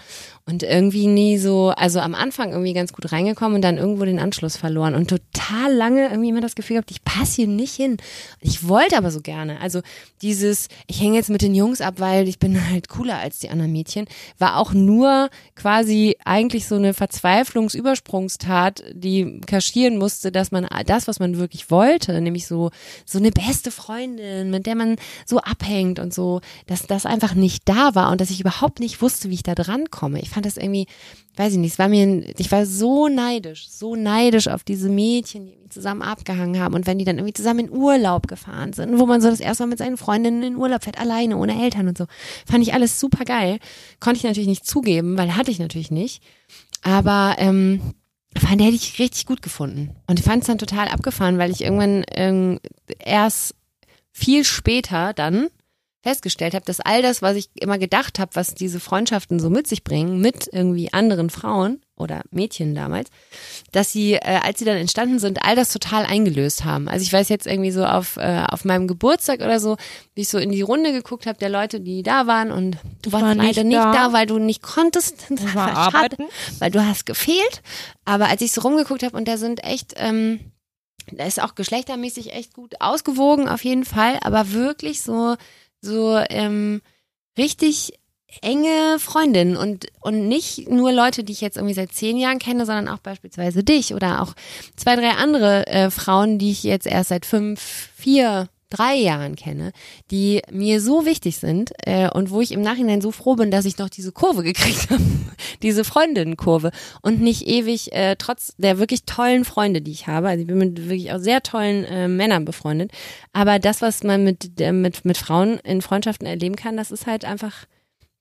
und irgendwie nie so, also am Anfang irgendwie ganz gut reingekommen und dann irgendwo den Anschluss verloren und total lange irgendwie immer das Gefühl gehabt, ich passe hier nicht hin. Ich wollte aber so gerne. Also dieses, ich hänge jetzt mit den Jungs ab, weil ich bin halt cooler als die anderen Mädchen, war auch nur quasi eigentlich so eine Verzweiflungsübersprungstat, die kaschieren musste, dass man das, was man wirklich wollte, nämlich so, so eine beste Freundin, mit der man so abhängt und so, dass das einfach nicht da war und dass ich überhaupt nicht wusste, wie ich da dran komme. Ich fand das irgendwie, weiß ich nicht, es war mir, ich war so neidisch, so neidisch auf diese Mädchen, die zusammen abgehangen haben und wenn die dann irgendwie zusammen in Urlaub gefahren sind, wo man so das erste Mal mit seinen Freundinnen in Urlaub fährt, alleine, ohne Eltern und so. Fand ich alles super geil. Konnte ich natürlich nicht zugeben, weil hatte ich natürlich nicht. Aber ähm, fand hätte ich richtig gut gefunden. Und ich fand es dann total abgefahren, weil ich irgendwann ähm, erst viel später dann festgestellt habe, dass all das, was ich immer gedacht habe, was diese Freundschaften so mit sich bringen, mit irgendwie anderen Frauen oder Mädchen damals, dass sie, äh, als sie dann entstanden sind, all das total eingelöst haben. Also ich weiß jetzt irgendwie so auf, äh, auf meinem Geburtstag oder so, wie ich so in die Runde geguckt habe der Leute, die da waren und du warst war leider nicht nicht da. da, weil du nicht konntest. Das war schade, weil du hast gefehlt. Aber als ich so rumgeguckt habe und da sind echt, ähm, da ist auch geschlechtermäßig echt gut ausgewogen auf jeden Fall, aber wirklich so so ähm, richtig enge Freundinnen und und nicht nur Leute, die ich jetzt irgendwie seit zehn Jahren kenne, sondern auch beispielsweise dich oder auch zwei, drei andere äh, Frauen, die ich jetzt erst seit fünf, vier, drei Jahren kenne, die mir so wichtig sind äh, und wo ich im Nachhinein so froh bin, dass ich noch diese Kurve gekriegt habe, diese Freundinnenkurve und nicht ewig äh, trotz der wirklich tollen Freunde, die ich habe. Also ich bin mit wirklich auch sehr tollen äh, Männern befreundet. Aber das, was man mit äh, mit mit Frauen in Freundschaften erleben kann, das ist halt einfach,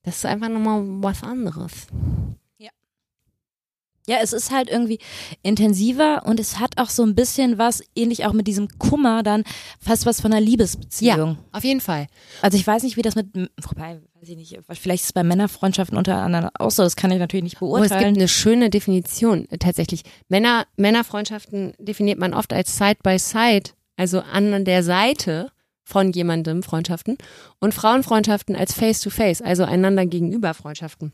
das ist einfach nochmal was anderes. Ja, es ist halt irgendwie intensiver und es hat auch so ein bisschen was, ähnlich auch mit diesem Kummer, dann fast was von einer Liebesbeziehung. Auf jeden Fall. Also ich weiß nicht, wie das mit, wobei, weiß ich nicht, vielleicht ist es bei Männerfreundschaften untereinander auch so, das kann ich natürlich nicht Oh, es gibt beurteilen. eine schöne Definition äh, tatsächlich. Männer, Männerfreundschaften definiert man oft als Side by Side, also an der Seite von jemandem Freundschaften und Frauenfreundschaften als Face to Face, also einander gegenüber Freundschaften.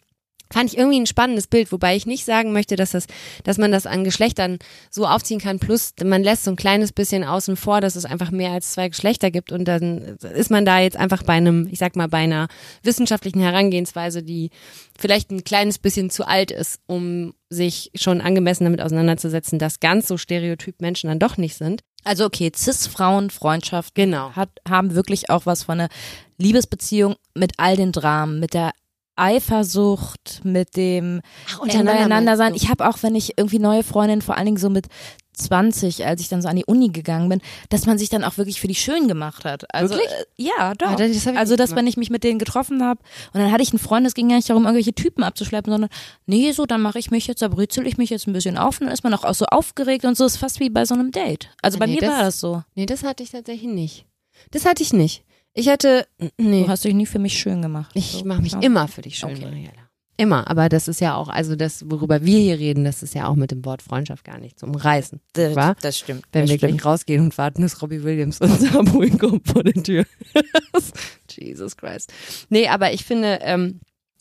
Fand ich irgendwie ein spannendes Bild, wobei ich nicht sagen möchte, dass das, dass man das an Geschlechtern so aufziehen kann. Plus, man lässt so ein kleines bisschen außen vor, dass es einfach mehr als zwei Geschlechter gibt und dann ist man da jetzt einfach bei einem, ich sag mal, bei einer wissenschaftlichen Herangehensweise, die vielleicht ein kleines bisschen zu alt ist, um sich schon angemessen damit auseinanderzusetzen, dass ganz so stereotyp Menschen dann doch nicht sind. Also okay, Cis-Frauen, Freundschaft Genau. hat, haben wirklich auch was von einer Liebesbeziehung mit all den Dramen, mit der Eifersucht, mit dem Ach, untereinander sein. Ich habe auch, wenn ich irgendwie neue Freundinnen, vor allen Dingen so mit 20, als ich dann so an die Uni gegangen bin, dass man sich dann auch wirklich für die schön gemacht hat. Also Wirklich? Äh, ja, doch. Ah, das also dass wenn ich mich mit denen getroffen habe und dann hatte ich einen Freund, es ging gar nicht darum, irgendwelche Typen abzuschleppen, sondern nee, so dann mache ich mich jetzt, da brützel ich mich jetzt ein bisschen auf und dann ist man auch, auch so aufgeregt und so ist fast wie bei so einem Date. Also Ah, bei nee, mir das- war das so. Nee, das hatte ich tatsächlich nicht. Das hatte ich nicht. Ich hatte, nee. Du hast dich nie für mich schön gemacht. Ich so. mache mich Ja. immer für dich schön, Okay. Mariella. Immer, aber das ist ja auch, also das, worüber wir hier reden, das ist ja auch mit dem Wort Freundschaft gar nicht zu umreißen. Das, Wa? das stimmt. Wenn das wir stimmt. gleich rausgehen und warten, dass Robbie Williams unser abholen kommt vor der Tür. Jesus Christ. Nee, aber ich finde, ähm,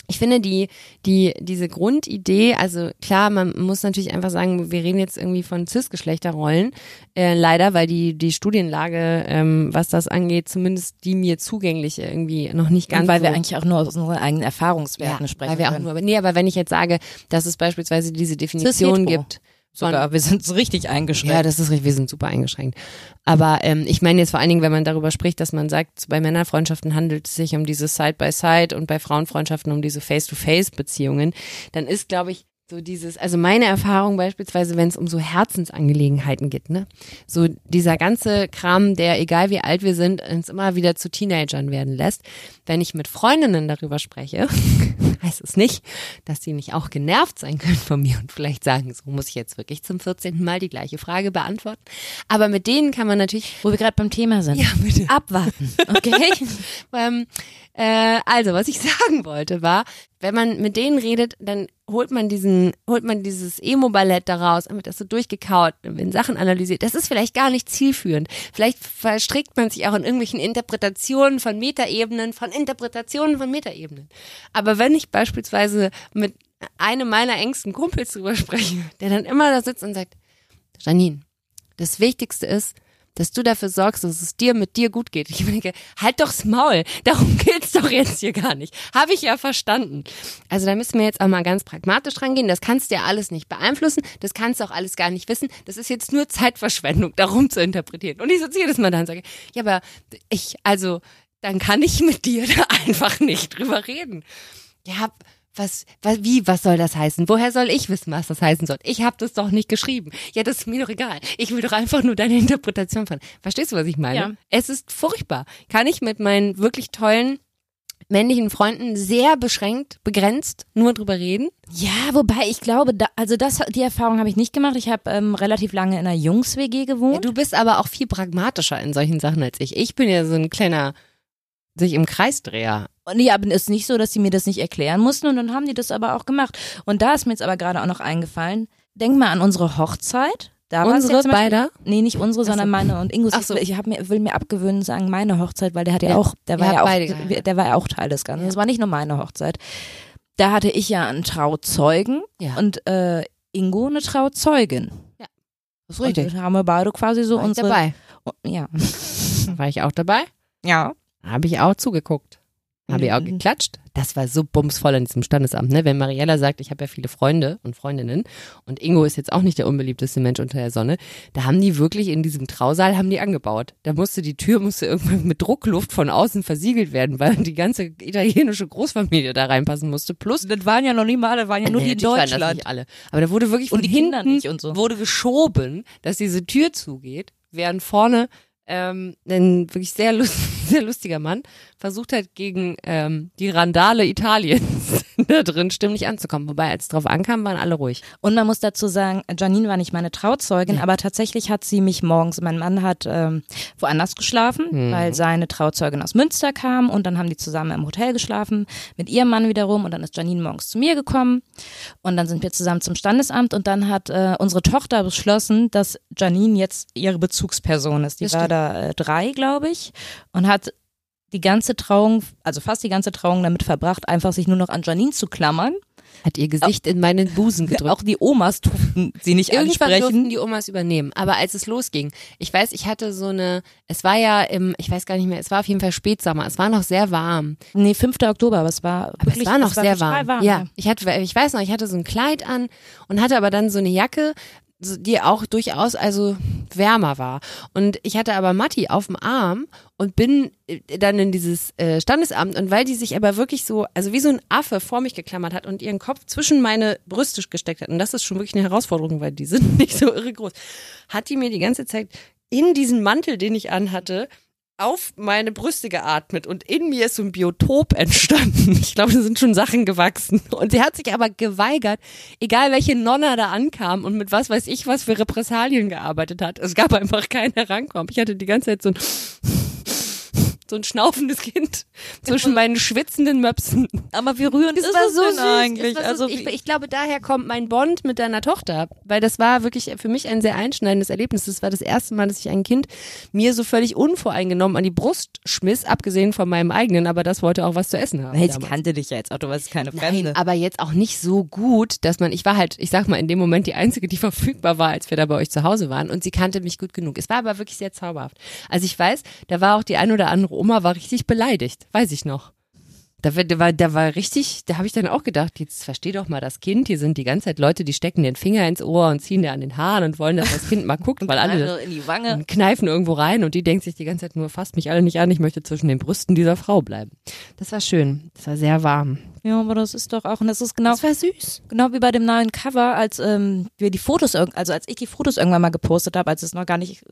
ich finde die, die, diese Grundidee, also klar, man muss natürlich einfach sagen, wir reden jetzt irgendwie von Cis-Geschlechterrollen, äh, leider, weil die, die Studienlage, ähm, was das angeht, zumindest die mir zugängliche irgendwie noch nicht ganz Und weil so wir eigentlich auch nur aus unseren eigenen Erfahrungswerten sprechen. weil wir auch können. nur, nee, aber wenn ich jetzt sage, dass es beispielsweise diese Definition gibt. Sogar, wir sind so richtig eingeschränkt. ja, das ist richtig, wir sind super eingeschränkt. Aber ähm, ich meine jetzt vor allen Dingen, wenn man darüber spricht, dass man sagt, bei Männerfreundschaften handelt es sich um diese Side-by-Side und bei Frauenfreundschaften um diese Face-to-Face-Beziehungen, dann ist, glaube ich, so dieses, also meine Erfahrung beispielsweise, wenn es um so Herzensangelegenheiten geht, ne? So dieser ganze Kram, der, egal wie alt wir sind, uns immer wieder zu Teenagern werden lässt. Wenn ich mit Freundinnen darüber spreche, heißt es nicht, dass sie nicht auch genervt sein können von mir und vielleicht sagen, so muss ich jetzt wirklich zum 14. Mal die gleiche Frage beantworten. Aber mit denen kann man natürlich, Wo wir gerade beim Thema sind. ja, bitte. Abwarten. Okay. Ähm, äh, also, was ich sagen wollte, war, wenn man mit denen redet, dann holt man diesen, holt man dieses Emo-Ballett daraus, dann wird das so durchgekaut, werden Sachen analysiert. Das ist vielleicht gar nicht zielführend. Vielleicht verstrickt man sich auch in irgendwelchen Interpretationen von Metaebenen, von Interpretationen von Metaebenen. Aber wenn ich beispielsweise mit einem meiner engsten Kumpels drüber spreche, der dann immer da sitzt und sagt, Janine, das Wichtigste ist, dass du dafür sorgst, dass es dir mit dir gut geht. Ich denke, halt doch's Maul. Darum geht's doch jetzt hier gar nicht. Habe ich ja verstanden. Also da müssen wir jetzt auch mal ganz pragmatisch rangehen. Das kannst du ja alles nicht beeinflussen. Das kannst du auch alles gar nicht wissen. Das ist jetzt nur Zeitverschwendung, darum zu interpretieren. Und ich sitze jedes Mal da und sage, ja, aber ich, also, dann kann ich mit dir da einfach nicht drüber reden. Ja, was, was, wie, was soll das heißen? Woher soll ich wissen, was das heißen soll? Ich habe das doch nicht geschrieben. Ja, das ist mir doch egal. Ich will doch einfach nur deine Interpretation von. Verstehst du, was ich meine? Ja. Es ist furchtbar. Kann ich mit meinen wirklich tollen männlichen Freunden sehr beschränkt, begrenzt nur drüber reden? Ja, wobei ich glaube, da, also das, die Erfahrung habe ich nicht gemacht. Ich habe ähm, relativ lange in einer Jungs-WG Ja, gewohnt. du bist aber auch viel pragmatischer in solchen Sachen als ich. Ich bin ja so ein kleiner sich im Kreisdreher. Und ja, aber es ist nicht so, dass sie mir das nicht erklären mussten und dann haben die das aber auch gemacht. Und da ist mir jetzt aber gerade auch noch eingefallen, denk mal an unsere Hochzeit. Da Unsere ja beider? Nee, nicht unsere, so. sondern meine und Ingos. Ach so. Ich hab mir, will mir abgewöhnen, sagen meine Hochzeit, weil der hat ja, Ja, auch, der war ja auch, geheiratet. der war ja auch Teil des Ganzen. Das war nicht nur meine Hochzeit. Da hatte ich ja einen Trauzeugen Ja. und äh, Ingo eine Trauzeugin. Das ist Und richtig. da haben wir beide quasi so War ich unsere. dabei. Ja. War ich auch dabei? Ja. Habe ich auch zugeguckt. Habe ich auch Mhm. geklatscht. Das war so bumsvoll in diesem Standesamt, ne? Wenn Mariella sagt, ich habe ja viele Freunde und Freundinnen und Ingo ist jetzt auch nicht der unbeliebteste Mensch unter der Sonne, da haben die wirklich in diesem Trausaal haben die angebaut. Da musste die Tür musste irgendwann mit Druckluft von außen versiegelt werden, weil die ganze italienische Großfamilie da reinpassen musste. Plus Das waren ja noch nie mal, das waren ja nur Nee, die in natürlich waren das Deutschland. nicht alle. Aber da wurde wirklich von Und die Kinder hinten nicht und so. wurde geschoben, dass diese Tür zugeht, während vorne ähm, ein wirklich sehr, lust, sehr lustiger Mann versucht hat, gegen ähm, die Randale Italiens da drin stimmlich anzukommen. Wobei, als es drauf ankam, waren alle ruhig. Und man muss dazu sagen, Janine war nicht meine Trauzeugin, aber tatsächlich hat sie mich morgens, mein Mann hat ähm, woanders geschlafen, Mhm. weil seine Trauzeugin aus Münster kam und dann haben die zusammen im Hotel geschlafen, mit ihrem Mann wiederum und dann ist Janine morgens zu mir gekommen und dann sind wir zusammen zum Standesamt und dann hat äh, unsere Tochter beschlossen, dass Janine jetzt ihre Bezugsperson ist. Die Das war stimmt. da äh, drei, glaube ich, und hat die ganze Trauung, also fast die ganze Trauung damit verbracht, einfach sich nur noch an Janine zu klammern. Hat ihr Gesicht in meinen Busen gedrückt. Auch die Omas durften sie nicht Irgendwann durften ansprechen. die Omas übernehmen. Aber als es losging, ich weiß, ich hatte so eine, es war ja im, ich weiß gar nicht mehr, es war auf jeden Fall Spätsommer, es war noch sehr warm. Nee, 5. Oktober, aber es war Aber wirklich, es war noch sehr total warm. Ja, ich hatte, ich weiß noch, ich hatte so ein Kleid an und hatte aber dann so eine Jacke, die auch durchaus also wärmer war. Und ich hatte aber Matti auf dem Arm und bin äh, dann in dieses äh, Standesamt und weil die sich aber wirklich so, also wie so ein Affe vor mich geklammert hat und ihren Kopf zwischen meine Brüste gesteckt hat, und das ist schon wirklich eine Herausforderung, weil die sind nicht so irre groß, hat die mir die ganze Zeit in diesen Mantel, den ich anhatte, auf meine Brüste geatmet und in mir ist so ein Biotop entstanden. Ich glaube, da sind schon Sachen gewachsen. Und sie hat sich aber geweigert, egal welche Nonna da ankam und mit was weiß ich was für Repressalien gearbeitet hat. Es gab einfach kein Herankommen. Ich hatte die ganze Zeit so ein so ein schnaufendes Kind zwischen meinen schwitzenden Möpsen. Aber wie rührend Es ist war das so süß. eigentlich? War also so, ich, ich glaube, daher kommt mein Bond mit deiner Tochter, weil das war wirklich für mich ein sehr einschneidendes Erlebnis. Das war das erste Mal, dass ich ein Kind mir so völlig unvoreingenommen an die Brust schmiss, abgesehen von meinem eigenen, aber das wollte auch was zu essen haben. Sie damals. kannte dich ja jetzt auch, du warst keine Nein, Fremde. aber jetzt auch nicht so gut, dass man, ich war halt, ich sag mal, in dem Moment die Einzige, die verfügbar war, als wir da bei euch zu Hause waren und sie kannte mich gut genug. Es war aber wirklich sehr zauberhaft. Also ich weiß, da war auch die ein oder andere Oma war richtig beleidigt, weiß ich noch. Da, war- da war, richtig, da habe ich dann auch gedacht, jetzt versteh doch mal das Kind, hier sind die ganze Zeit Leute, die stecken den Finger ins Ohr und ziehen dir an den Haaren und wollen, dass das Kind mal guckt, weil alle in die Wange. und kneifen irgendwo rein und die denkt sich die ganze Zeit nur, fasst mich alle nicht an, ich möchte zwischen den Brüsten dieser Frau bleiben. Das war schön, das war sehr warm. Ja, aber das ist doch auch, und das ist genau, Das war süß. genau wie bei dem neuen Cover, als ähm, wir die Fotos, also als ich die Fotos irgendwann mal gepostet habe, als es noch gar nicht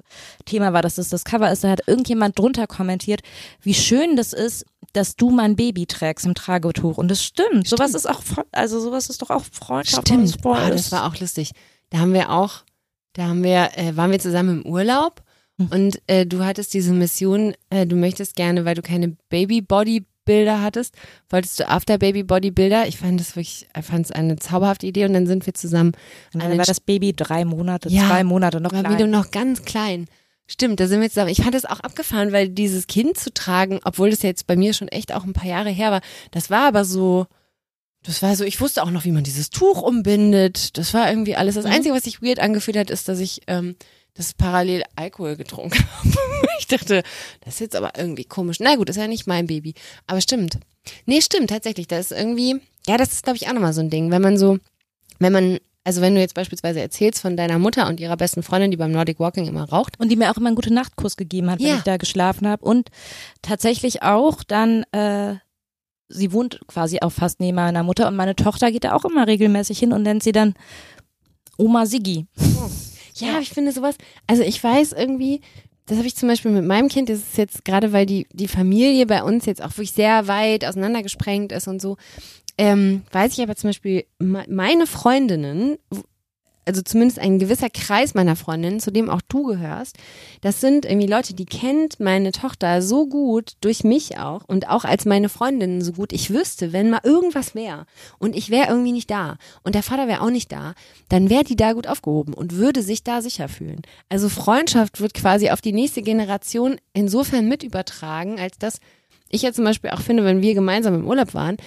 Thema war, dass das das Cover ist, da hat irgendjemand drunter kommentiert, wie schön das ist, dass du mein Baby trägst im Tragetuch. Und das stimmt. Sowas ist auch, also sowas ist doch auch Freundschaft. und Stimmt, ist- das war auch lustig. Da haben wir auch, da haben wir, äh, waren wir zusammen im Urlaub Mhm. und äh, du hattest diese Mission, äh, du möchtest gerne, weil du keine Baby-Body-Bilder hattest, wolltest du After-Baby-Body-Bilder. Ich fand das wirklich, ich fand es eine zauberhafte Idee und dann sind wir zusammen Und an dann war das Baby drei Monate, Ja, zwei Monate noch war klein. wieder noch ganz klein. Stimmt, da sind wir zusammen. Ich fand das auch abgefahren, weil dieses Kind zu tragen, obwohl das jetzt bei mir schon echt auch ein paar Jahre her war, das war aber so, das war so, ich wusste auch noch, wie man dieses Tuch umbindet. Das war irgendwie alles. Das Mhm. Einzige, was sich weird angefühlt hat, ist, dass ich ähm, das parallel Alkohol getrunken habe. ich dachte, das ist jetzt aber irgendwie komisch. Na gut, ist ja nicht mein Baby. Aber stimmt. Nee, stimmt, tatsächlich. Das ist irgendwie, ja, das ist, glaube ich, auch nochmal so ein Ding. Wenn man so, wenn man, also wenn du jetzt beispielsweise erzählst von deiner Mutter und ihrer besten Freundin, die beim Nordic Walking immer raucht, und die mir auch immer einen gute Nachtkuss gegeben hat, wenn Ja. ich da geschlafen habe. Und tatsächlich auch dann, äh, sie wohnt quasi auch fast neben meiner Mutter und meine Tochter geht da auch immer regelmäßig hin und nennt sie dann Oma Siggi. Ja, ich finde sowas, also ich weiß irgendwie, das habe ich zum Beispiel mit meinem Kind, das ist jetzt gerade, weil die, die Familie bei uns jetzt auch wirklich sehr weit auseinandergesprengt ist und so, ähm, weiß ich aber zum Beispiel, me- meine Freundinnen also zumindest ein gewisser Kreis meiner Freundinnen, zu dem auch du gehörst, das sind irgendwie Leute, die kennt meine Tochter so gut, durch mich auch und auch als meine Freundinnen so gut. Ich wüsste, wenn mal irgendwas wäre und ich wäre irgendwie nicht da und der Vater wäre auch nicht da, dann wäre die da gut aufgehoben und würde sich da sicher fühlen. Also Freundschaft wird quasi auf die nächste Generation insofern mit übertragen, als dass ich ja zum Beispiel auch finde, wenn wir gemeinsam im Urlaub waren,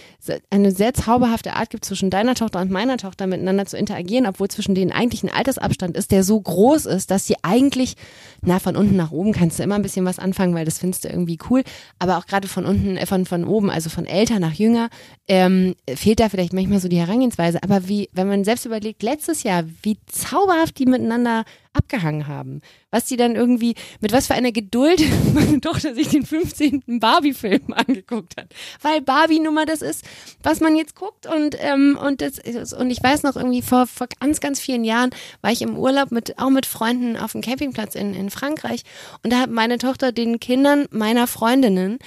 eine sehr zauberhafte Art gibt zwischen deiner Tochter und meiner Tochter miteinander zu interagieren, obwohl zwischen denen eigentlich ein Altersabstand ist, der so groß ist, dass sie eigentlich, na, von unten nach oben kannst du immer ein bisschen was anfangen, weil das findest du irgendwie cool, aber auch gerade von unten, äh, von, von oben, also von älter nach jünger, ähm, fehlt da vielleicht manchmal so die Herangehensweise. Aber wie, wenn man selbst überlegt, letztes Jahr, wie zauberhaft die miteinander abgehangen haben. Was die dann irgendwie, mit was für einer Geduld meine Tochter sich den 15. Barbie-Film angeguckt hat. Weil Barbie nun mal das ist, was man jetzt guckt und, ähm, und das und ich weiß noch irgendwie vor, vor ganz, ganz vielen Jahren war ich im Urlaub mit, auch mit Freunden auf dem Campingplatz in, in Frankreich und da hat meine Tochter den Kindern meiner Freundinnen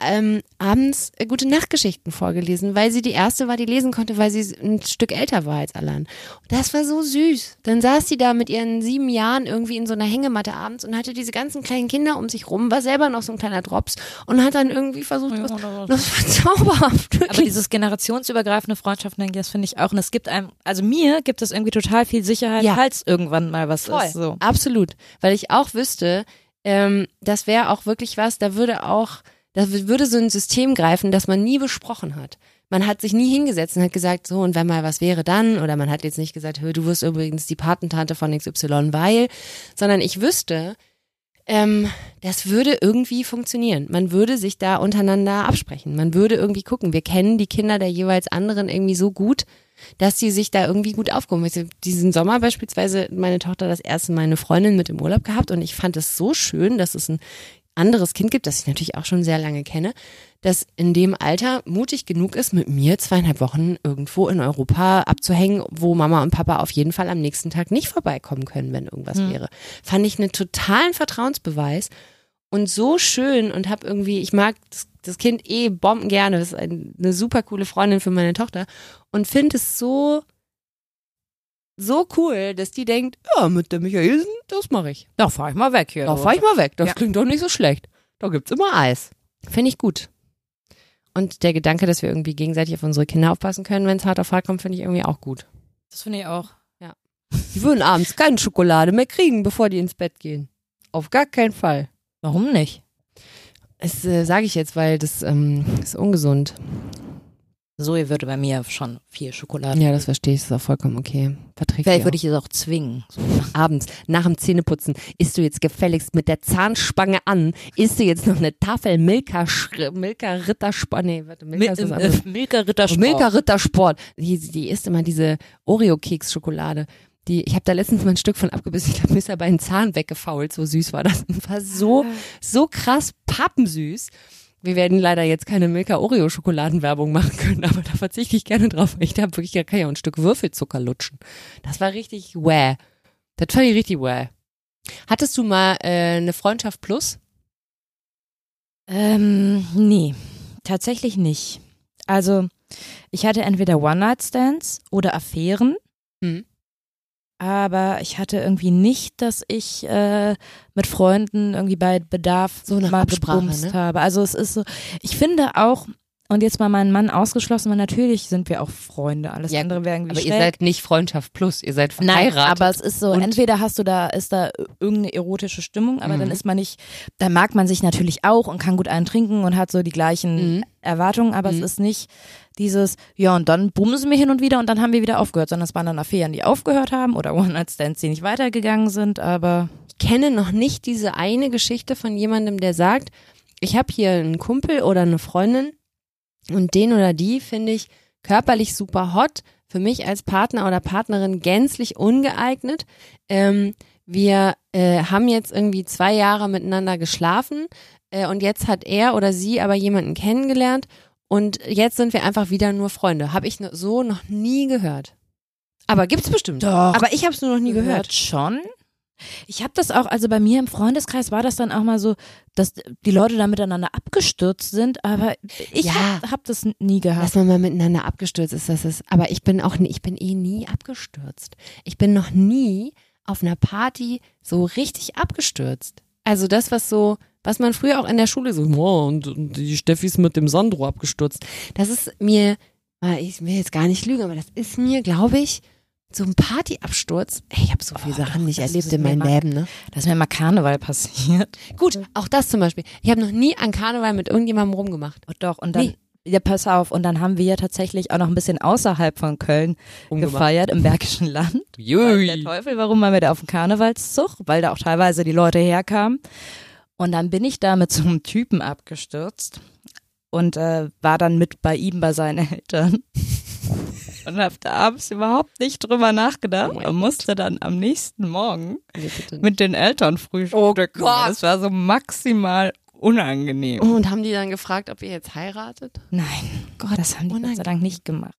ähm, abends äh, gute Nachtgeschichten vorgelesen, weil sie die erste war, die lesen konnte, weil sie ein Stück älter war als Alan. Und das war so süß. Dann saß sie da mit ihren sieben Jahren irgendwie in so einer Hängematte abends und hatte diese ganzen kleinen Kinder um sich rum, war selber noch so ein kleiner Drops und hat dann irgendwie versucht, ja, was, das war zauberhaft. Aber dieses generationsübergreifende Freundschaften, das finde ich auch. Und es gibt einem, also mir gibt es irgendwie total viel Sicherheit, ja. falls irgendwann mal was Voll. ist. So. Absolut. Weil ich auch wüsste, ähm, das wäre auch wirklich was, da würde auch da würde so ein System greifen, das man nie besprochen hat. Man hat sich nie hingesetzt und hat gesagt, so, und wenn mal was wäre dann, oder man hat jetzt nicht gesagt, du wirst übrigens die Patentante von XY, weil, sondern ich wüsste, ähm, das würde irgendwie funktionieren. Man würde sich da untereinander absprechen. Man würde irgendwie gucken. Wir kennen die Kinder der jeweils anderen irgendwie so gut, dass sie sich da irgendwie gut aufgehoben haben. Diesen Sommer beispielsweise meine Tochter das erste Mal eine Freundin mit im Urlaub gehabt und ich fand es so schön, dass es ein anderes Kind gibt, das ich natürlich auch schon sehr lange kenne, das in dem Alter mutig genug ist, mit mir zweieinhalb Wochen irgendwo in Europa abzuhängen, wo Mama und Papa auf jeden Fall am nächsten Tag nicht vorbeikommen können, wenn irgendwas mhm. wäre. Fand ich einen totalen Vertrauensbeweis und so schön und habe irgendwie, ich mag das, das, Kind eh bomben gerne, das ist eine super coole Freundin für meine Tochter und finde es so so cool, dass die denkt, ja, mit der Michaelsen, das mache ich. Da fahr ich mal weg hier. Da fahr ich mal weg. Das ja. klingt doch nicht so schlecht. Da gibt's immer Eis. Finde ich gut. Und der Gedanke, dass wir irgendwie gegenseitig auf unsere Kinder aufpassen können, wenn es hart auf hart kommt, finde ich irgendwie auch gut. Das finde ich auch. Ja. Die würden abends keine Schokolade mehr kriegen, bevor die ins Bett gehen. Auf gar keinen Fall. Warum nicht? Das äh, sage ich jetzt, weil das ähm, ist ungesund. Zoe würde bei mir schon viel Schokolade. Ja, das verstehe ich, das ist auch vollkommen okay. Verträgt Vielleicht würde ich es auch zwingen. So. Abends, nach dem Zähneputzen, isst du jetzt gefälligst mit der Zahnspange an, isst du jetzt noch eine Tafel Milka, Milka Rittersport, nee, warte, Milka, Mil äh, Milka Rittersport. Milka Rittersport. Die, die isst immer diese Oreo-Keks-Schokolade. Die, ich habe da letztens mal ein Stück von abgebissen, ich habe mir dabei einen Zahn weggefault, so süß war das. Und war so, so krass pappensüß. Wir werden leider jetzt keine Milka Oreo Schokoladenwerbung machen können, aber da verzichte ich gerne drauf. Ich habe wirklich gar kein ein Stück Würfelzucker lutschen. Das war richtig wäh. Das fand ich richtig wäh. Hattest du mal äh, eine Freundschaft plus? Ähm, nee, tatsächlich nicht. Also, ich hatte entweder One-Night-Stands oder Affären. Hm aber ich hatte irgendwie nicht, dass ich äh, mit Freunden irgendwie bei Bedarf so mal gebumst ne? habe. Also es ist so, ich finde auch, und jetzt mal meinen Mann ausgeschlossen, weil natürlich sind wir auch Freunde. Alles ja, andere wäre irgendwie Aber schräg. ihr seid nicht Freundschaft plus, ihr seid verheiratet. Nein, aber es ist so, entweder hast du da, ist da irgendeine erotische Stimmung, aber mhm. dann ist man nicht, dann mag man sich natürlich auch und kann gut einen trinken und hat so die gleichen mhm. Erwartungen, aber mhm. es ist nicht dieses, ja, und dann bumsen wir hin und wieder und dann haben wir wieder aufgehört, sondern es waren dann Affären, die aufgehört haben oder One-Night-Stands, die nicht weitergegangen sind, aber. Ich kenne noch nicht diese eine Geschichte von jemandem, der sagt, ich habe hier einen Kumpel oder eine Freundin, und den oder die finde ich körperlich super hot, für mich als Partner oder Partnerin gänzlich ungeeignet. Ähm, wir äh, haben jetzt irgendwie zwei Jahre miteinander geschlafen äh, und jetzt hat er oder sie aber jemanden kennengelernt und jetzt sind wir einfach wieder nur Freunde. Habe ich so noch nie gehört. Aber gibt's bestimmt. Doch. Aber ich habe es nur noch nie gehört. Schon. Ich habe das auch, also bei mir im Freundeskreis war das dann auch mal so, dass die Leute da miteinander abgestürzt sind, aber ich Ja. habe hab das nie gehabt. Dass man mal miteinander abgestürzt ist, das ist, aber ich bin auch, nie, ich bin eh nie abgestürzt. Ich bin noch nie auf einer Party so richtig abgestürzt. Also das, was so, was man früher auch in der Schule so, oh, und, und die Steffi ist mit dem Sandro abgestürzt. Das ist mir, ah, ich will jetzt gar nicht lügen, aber das ist mir, glaube ich, so ein Partyabsturz. Ey, ich habe so viele Oh, Sachen doch, nicht erlebt in meinem Leben, ne? Das ist mir mal Karneval passiert. Gut, auch das zum Beispiel. Ich habe noch nie an Karneval mit irgendjemandem rumgemacht. Oh, doch, und dann, Nee. ja, pass auf, und dann haben wir ja tatsächlich auch noch ein bisschen außerhalb von Köln Rumgemacht. gefeiert, im Bergischen Land. Weiß Der Teufel, warum waren wir da auf dem Karnevalszug? Weil da auch teilweise die Leute herkamen. Und dann bin ich da mit so einem Typen abgestürzt und äh, war dann mit bei ihm, bei seinen Eltern. Und hab da abends überhaupt nicht drüber nachgedacht Oh und musste dann am nächsten Morgen mit den Eltern frühstücken. Oh Gott. Das war so maximal unangenehm. Und haben die dann gefragt, ob ihr jetzt heiratet? Nein, Gott, das haben die Gott sei unangenehm. Dank nicht gemacht.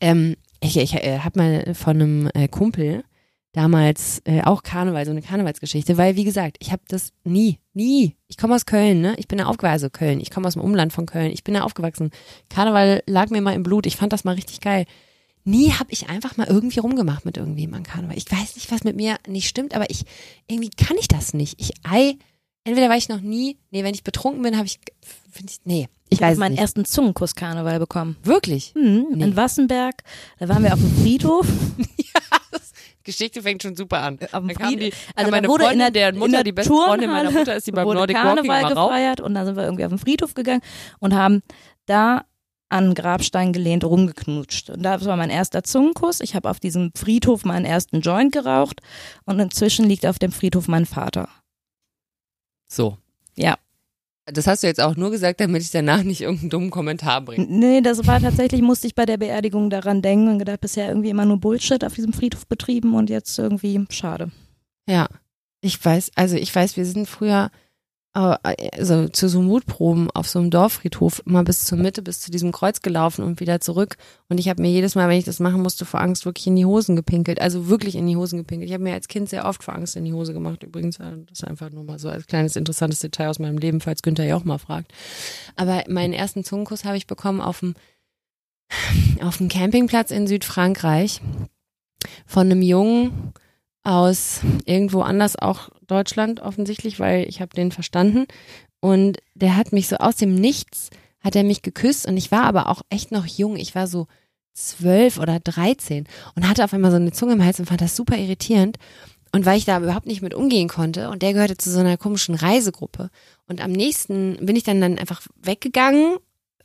Ähm, ich ich äh, habe mal von einem äh, Kumpel damals äh, auch Karneval, so eine Karnevalsgeschichte, weil wie gesagt, ich habe das nie, nie. Ich komme aus Köln, ne? Ich bin ja aufgewachsen, also Köln. Ich komme aus dem Umland von Köln. Ich bin da aufgewachsen. Karneval lag mir mal im Blut. Ich fand das mal richtig geil. Nie habe ich einfach mal irgendwie rumgemacht mit irgendjemandem an Karneval. Ich weiß nicht, was mit mir nicht stimmt, aber ich irgendwie kann ich das nicht. Ich ei entweder war ich noch nie, nee, wenn ich betrunken bin, habe ich find ich nee, ich Ich habe weiß meinen nicht. ersten Zungenkuss Karneval bekommen. Wirklich. Hm, Nee. In Wassenberg, da waren wir auf dem Friedhof. Geschichte fängt schon super an. Auf dem Dann kam die, also meine wurde Freundin, in der, deren Mutter, die beste Freundin meiner Mutter ist, die beim Nordic Walking Karneval rauf. gefeiert und dann sind wir irgendwie auf den Friedhof gegangen und haben da an einen Grabstein gelehnt rumgeknutscht. Und das war mein erster Zungenkuss. Ich habe auf diesem Friedhof meinen ersten Joint geraucht und inzwischen liegt auf dem Friedhof mein Vater. So. Ja. Das hast du jetzt auch nur gesagt, damit ich danach nicht irgendeinen dummen Kommentar bringe. Nee, das war tatsächlich, musste ich bei der Beerdigung daran denken und gedacht, bisher irgendwie immer nur Bullshit auf diesem Friedhof betrieben und jetzt irgendwie schade. Ja. Ich weiß, also ich weiß, wir sind früher also zu so Mutproben auf so einem Dorffriedhof immer bis zur Mitte, bis zu diesem Kreuz gelaufen und wieder zurück. Und ich habe mir jedes Mal, wenn ich das machen musste, vor Angst wirklich in die Hosen gepinkelt. Also wirklich in die Hosen gepinkelt. Ich habe mir als Kind sehr oft vor Angst in die Hose gemacht. Übrigens, das ist einfach nur mal so als kleines interessantes Detail aus meinem Leben, falls Günther ja auch mal fragt. Aber meinen ersten Zungenkuss habe ich bekommen auf dem, auf dem Campingplatz in Südfrankreich von einem Jungen aus irgendwo anders auch Deutschland offensichtlich, weil ich habe den verstanden und der hat mich so aus dem Nichts hat er mich geküsst und ich war aber auch echt noch jung. Ich war so zwölf oder dreizehn und hatte auf einmal so eine Zunge im Hals und fand das super irritierend. Und weil ich da überhaupt nicht mit umgehen konnte und der gehörte zu so einer komischen Reisegruppe. Und am nächsten bin ich dann, dann einfach weggegangen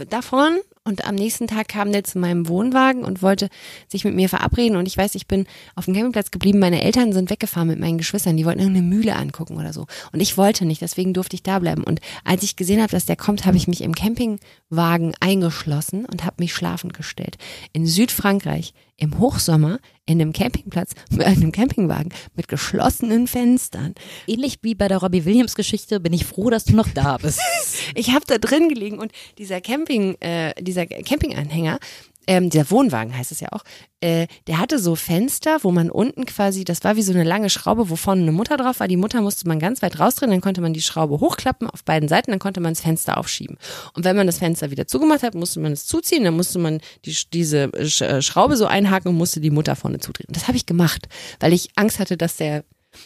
davon und am nächsten Tag kam der zu meinem Wohnwagen und wollte sich mit mir verabreden. Und ich weiß, ich bin auf dem Campingplatz geblieben, meine Eltern sind weggefahren mit meinen Geschwistern, die wollten irgendeine Mühle angucken oder so. Und ich wollte nicht, deswegen durfte ich da bleiben. Und als ich gesehen habe, dass der kommt, habe ich mich im Campingwagen eingeschlossen und habe mich schlafend gestellt. In Südfrankreich im Hochsommer in einem Campingplatz, in einem Campingwagen mit geschlossenen Fenstern. Ähnlich wie bei der Robbie Williams Geschichte bin ich froh, dass du noch da bist. Ich habe da drin gelegen und dieser Camping, äh, dieser Campinganhänger, ähm, dieser Wohnwagen heißt es ja auch, äh, der hatte so Fenster, wo man unten quasi, das war wie so eine lange Schraube, wo vorne eine Mutter drauf war. Die Mutter musste man ganz weit rausdrehen, dann konnte man die Schraube hochklappen auf beiden Seiten, dann konnte man das Fenster aufschieben. Und wenn man das Fenster wieder zugemacht hat, musste man es zuziehen, dann musste man die, diese Sch- äh, Schraube so einhaken und musste die Mutter vorne zudrehen. Das habe ich gemacht, weil ich Angst hatte, dass der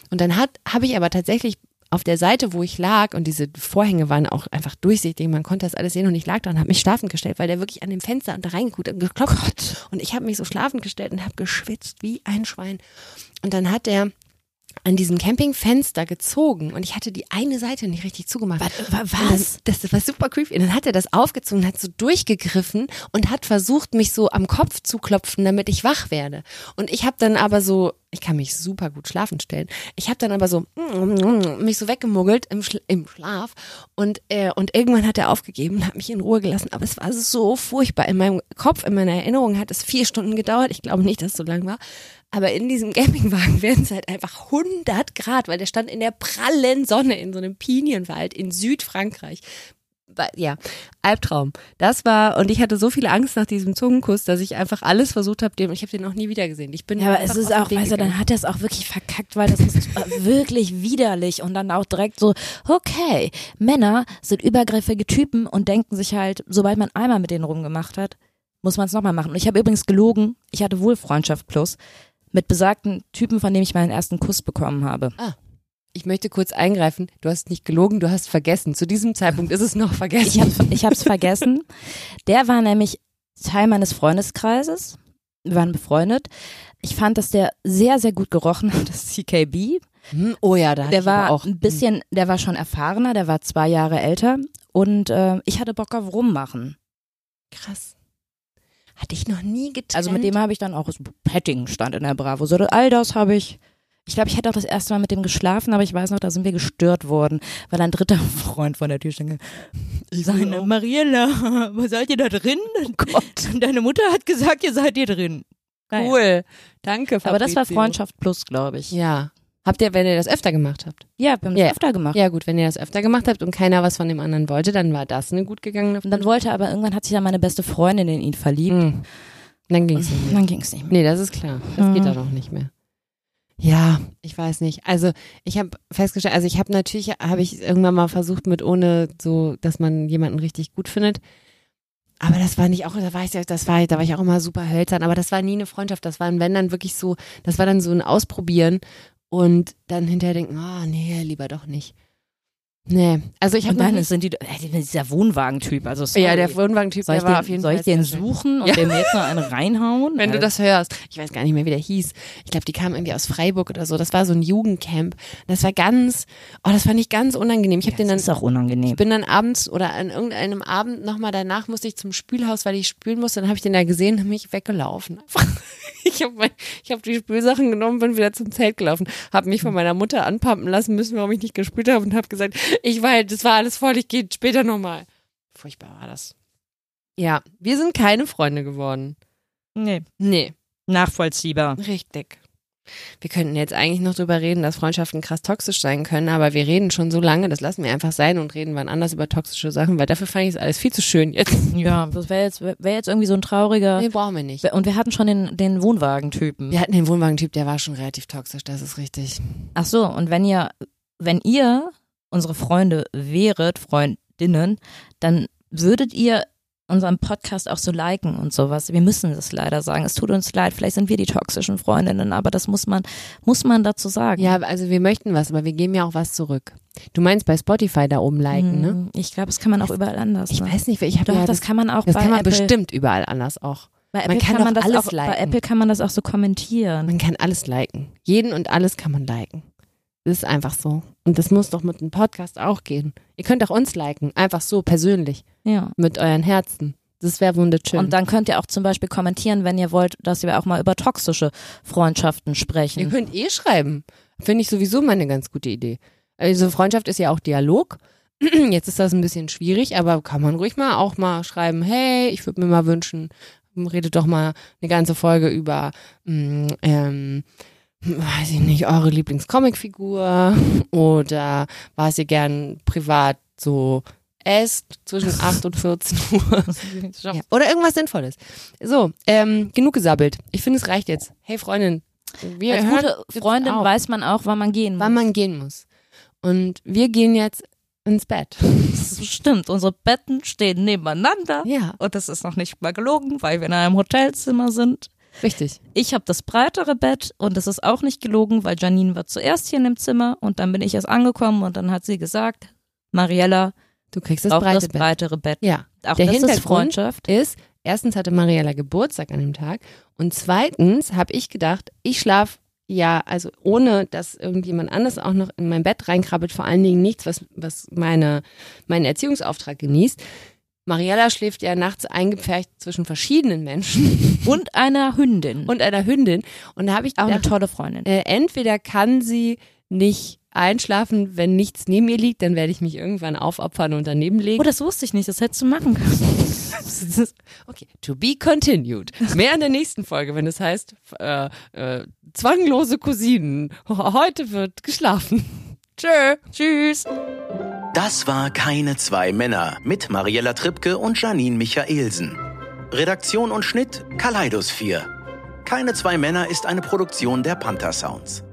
und dann hat habe ich aber tatsächlich auf der Seite, wo ich lag, und diese Vorhänge waren auch einfach durchsichtig, man konnte das alles sehen und ich lag da und habe mich schlafend gestellt, weil der wirklich an dem Fenster und da reingeguckt und geklopft hat. Und ich habe mich so schlafend gestellt und habe geschwitzt wie ein Schwein. Und dann hat der an diesem Campingfenster gezogen und ich hatte die eine Seite nicht richtig zugemacht. Was? wa- Und dann, das war super creepy. Und dann hat er das aufgezogen, hat so durchgegriffen und hat versucht, mich so am Kopf zu klopfen, damit ich wach werde. Und ich habe dann aber so, ich kann mich super gut schlafen stellen. Ich habe dann aber so mich so weggemuggelt im, Schla im Schlaf und äh, und irgendwann hat er aufgegeben und hat mich in Ruhe gelassen. Aber es war so furchtbar. In meinem Kopf, in meiner Erinnerung hat es vier Stunden gedauert. Ich glaube nicht, dass es so lang war. Aber in diesem Campingwagen werden es halt einfach 100 Grad, weil der stand in der prallen Sonne in so einem Pinienwald in Südfrankreich ja, Albtraum. Das war, und ich hatte so viel Angst nach diesem Zungenkuss, dass ich einfach alles versucht habe, dem, ich habe den noch nie wieder gesehen. Ich bin Ja, aber es ist auch, gegangen. dann hat er es auch wirklich verkackt, weil das ist wirklich widerlich und dann auch direkt so, okay, Männer sind übergriffige Typen und denken sich halt, sobald man einmal mit denen rumgemacht hat, muss man es nochmal machen. Und ich habe übrigens gelogen, ich hatte wohl Freundschaft plus mit besagten Typen, von dem ich meinen ersten Kuss bekommen habe. Ich möchte kurz eingreifen. Du hast nicht gelogen, du hast vergessen. Zu diesem Zeitpunkt ist es noch vergessen. Ich hab's, ich hab's vergessen. Der war nämlich Teil meines Freundeskreises. Wir waren befreundet. Ich fand, dass der sehr, sehr gut gerochen hat, das CKB. Hm, oh ja, da Der war auch ein bisschen, der war schon erfahrener, der war zwei Jahre älter und äh, ich hatte Bock auf rummachen. krass. Hatte ich noch nie getrennt. Also mit dem habe ich dann auch Petting stand in der Bravo. So, all das habe ich. Ich glaube, ich hätte auch das erste Mal mit dem geschlafen, aber ich weiß noch, da sind wir gestört worden, weil ein dritter Freund von der Tür stand. Ich sage, Mariella, was seid ihr da drin? Oh Gott. Deine Mutter hat gesagt, ihr seid hier drin. Naja. cool. Danke, Aber das war Fabrizio. Freundschaft plus, glaube ich. Ja. Habt ihr, wenn ihr das öfter gemacht habt? Ja, wir haben das öfter gemacht. Ja gut, wenn ihr das öfter gemacht habt und keiner was von dem anderen wollte, dann war das eine gut gegangene Und dann wollte aber irgendwann hat sich dann meine beste Freundin in ihn verliebt. Hm. Dann ging's nicht mehr. Dann ging es nicht mehr. Nee, das ist klar. Das geht Mhm. dann auch nicht mehr. Ja, ich weiß nicht. Also ich habe festgestellt, also ich habe natürlich, habe ich irgendwann mal versucht mit ohne so, dass man jemanden richtig gut findet. Aber das war nicht auch, da war ich, das war, da war ich auch immer super hölzern. Aber das war nie eine Freundschaft. Das war, wenn dann wirklich so, das war dann so ein Ausprobieren und dann hinterher denken, ah nee, lieber doch nicht. Nee, also ich habe dann sind die, äh, dieser Wohnwagentyp, also sorry. ja der Wohnwagentyp, soll der ich war den, auf jeden soll Fall ich den suchen und Ja. dem jetzt noch einen reinhauen? Wenn du Alter. das hörst. Ich weiß gar nicht mehr, wie der hieß. Ich glaube, die kamen irgendwie aus Freiburg oder so. Das war so ein Jugendcamp. Das war ganz, oh, das fand ich ganz unangenehm. Ich habe den dann, ist auch unangenehm. ich bin dann abends oder an irgendeinem Abend nochmal danach musste ich zum Spülhaus, weil ich spülen musste. Dann habe ich den da gesehen und mich weggelaufen. Ich habe habe die Spülsachen genommen, bin wieder zum Zelt gelaufen, habe mich von meiner Mutter anpumpen lassen müssen, warum ich nicht gespült habe und habe gesagt, ich war, das war alles voll, ich gehe später nochmal. Furchtbar war das. Ja, wir sind keine Freunde geworden. Nee, Nee. nachvollziehbar. Richtig. Wir könnten jetzt eigentlich noch drüber reden, dass Freundschaften krass toxisch sein können, aber wir reden schon so lange, das lassen wir einfach sein und reden wann anders über toxische Sachen, weil dafür fand ich es alles viel zu schön jetzt. Ja, das wäre jetzt, wär jetzt irgendwie so ein trauriger. Nee, brauchen wir nicht. Und wir hatten schon den, den Wohnwagentypen. Wir hatten den Wohnwagentyp, der war schon relativ toxisch, das ist richtig. Ach so, und wenn ihr, wenn ihr unsere Freunde wäret, Freundinnen, dann würdet ihr unseren Podcast auch so liken und sowas. Wir müssen das leider sagen. Es tut uns leid. Vielleicht sind wir die toxischen Freundinnen, aber das muss man, muss man dazu sagen. Ja, also wir möchten was, aber wir geben ja auch was zurück. Du meinst bei Spotify da oben liken, ne? Hm, Ich glaube, das kann man auch überall anders. Ich ne? weiß nicht, ich habe ja das, das, kann man auch das bei kann man Apple, bestimmt überall anders auch. Bei Apple man kann man doch das alles auch, Bei liken. Apple kann man das auch so kommentieren. Man kann alles liken. Jeden und alles kann man liken. Das ist einfach so. Und das muss doch mit einem Podcast auch gehen. Ihr könnt auch uns liken, einfach so persönlich, Ja. mit euren Herzen. Das wäre wunderschön. Und dann könnt ihr auch zum Beispiel kommentieren, wenn ihr wollt, dass wir auch mal über toxische Freundschaften Ihr sprechen. könnt eh schreiben. Finde ich sowieso mal eine ganz gute Idee. Also Freundschaft ist ja auch Dialog. Jetzt ist das ein bisschen schwierig, aber kann man ruhig mal auch mal schreiben, hey, ich würde mir mal wünschen, redet doch mal eine ganze Folge über, mm, ähm, weiß ich nicht, eure Lieblingscomicfigur oder was ihr gern privat so esst zwischen 8 und 14 Uhr. Ja. Oder irgendwas Sinnvolles. So, ähm, genug gesabbelt. Ich finde, es reicht jetzt. Hey Freundin, wir Als gute Freundin auf, weiß man auch, wann man gehen wann muss. man gehen muss. Und wir gehen jetzt ins Bett. Das stimmt, unsere Betten stehen nebeneinander. Ja, Und das ist noch nicht mal gelogen, weil wir in einem Hotelzimmer sind. Richtig. Ich habe das breitere Bett und das ist auch nicht gelogen, weil Janine war zuerst hier in dem Zimmer und dann bin ich erst angekommen und dann hat sie gesagt, Mariella, Du kriegst das auch breite das Bett. breitere Bett. Ja. Auch Der das ist Hintergrund Freundschaft. ist, erstens hatte Mariella Geburtstag an dem Tag und zweitens habe ich gedacht, ich schlafe ja, also ohne, dass irgendjemand anders auch noch in mein Bett reinkrabbelt, vor allen Dingen nichts, was, was meine, meinen Erziehungsauftrag genießt. Mariella schläft ja nachts eingepfercht zwischen verschiedenen Menschen Und einer Hündin. und einer Hündin. Und da habe ich auch eine gedacht, tolle Freundin. äh, entweder kann sie nicht einschlafen, wenn nichts neben ihr liegt, dann werde ich mich irgendwann aufopfern und daneben legen. Oh, das wusste ich nicht, das hättest du machen können. Okay, to be continued. Mehr in der nächsten Folge, wenn es heißt, äh, äh, zwanglose Cousinen. Heute wird geschlafen. Tschö. Tschüss. Das war Keine zwei Männer mit Mariella Trippke und Janine Michaelsen. Redaktion und Schnitt Kaleidos 4. Keine zwei Männer ist eine Produktion der Panther Sounds.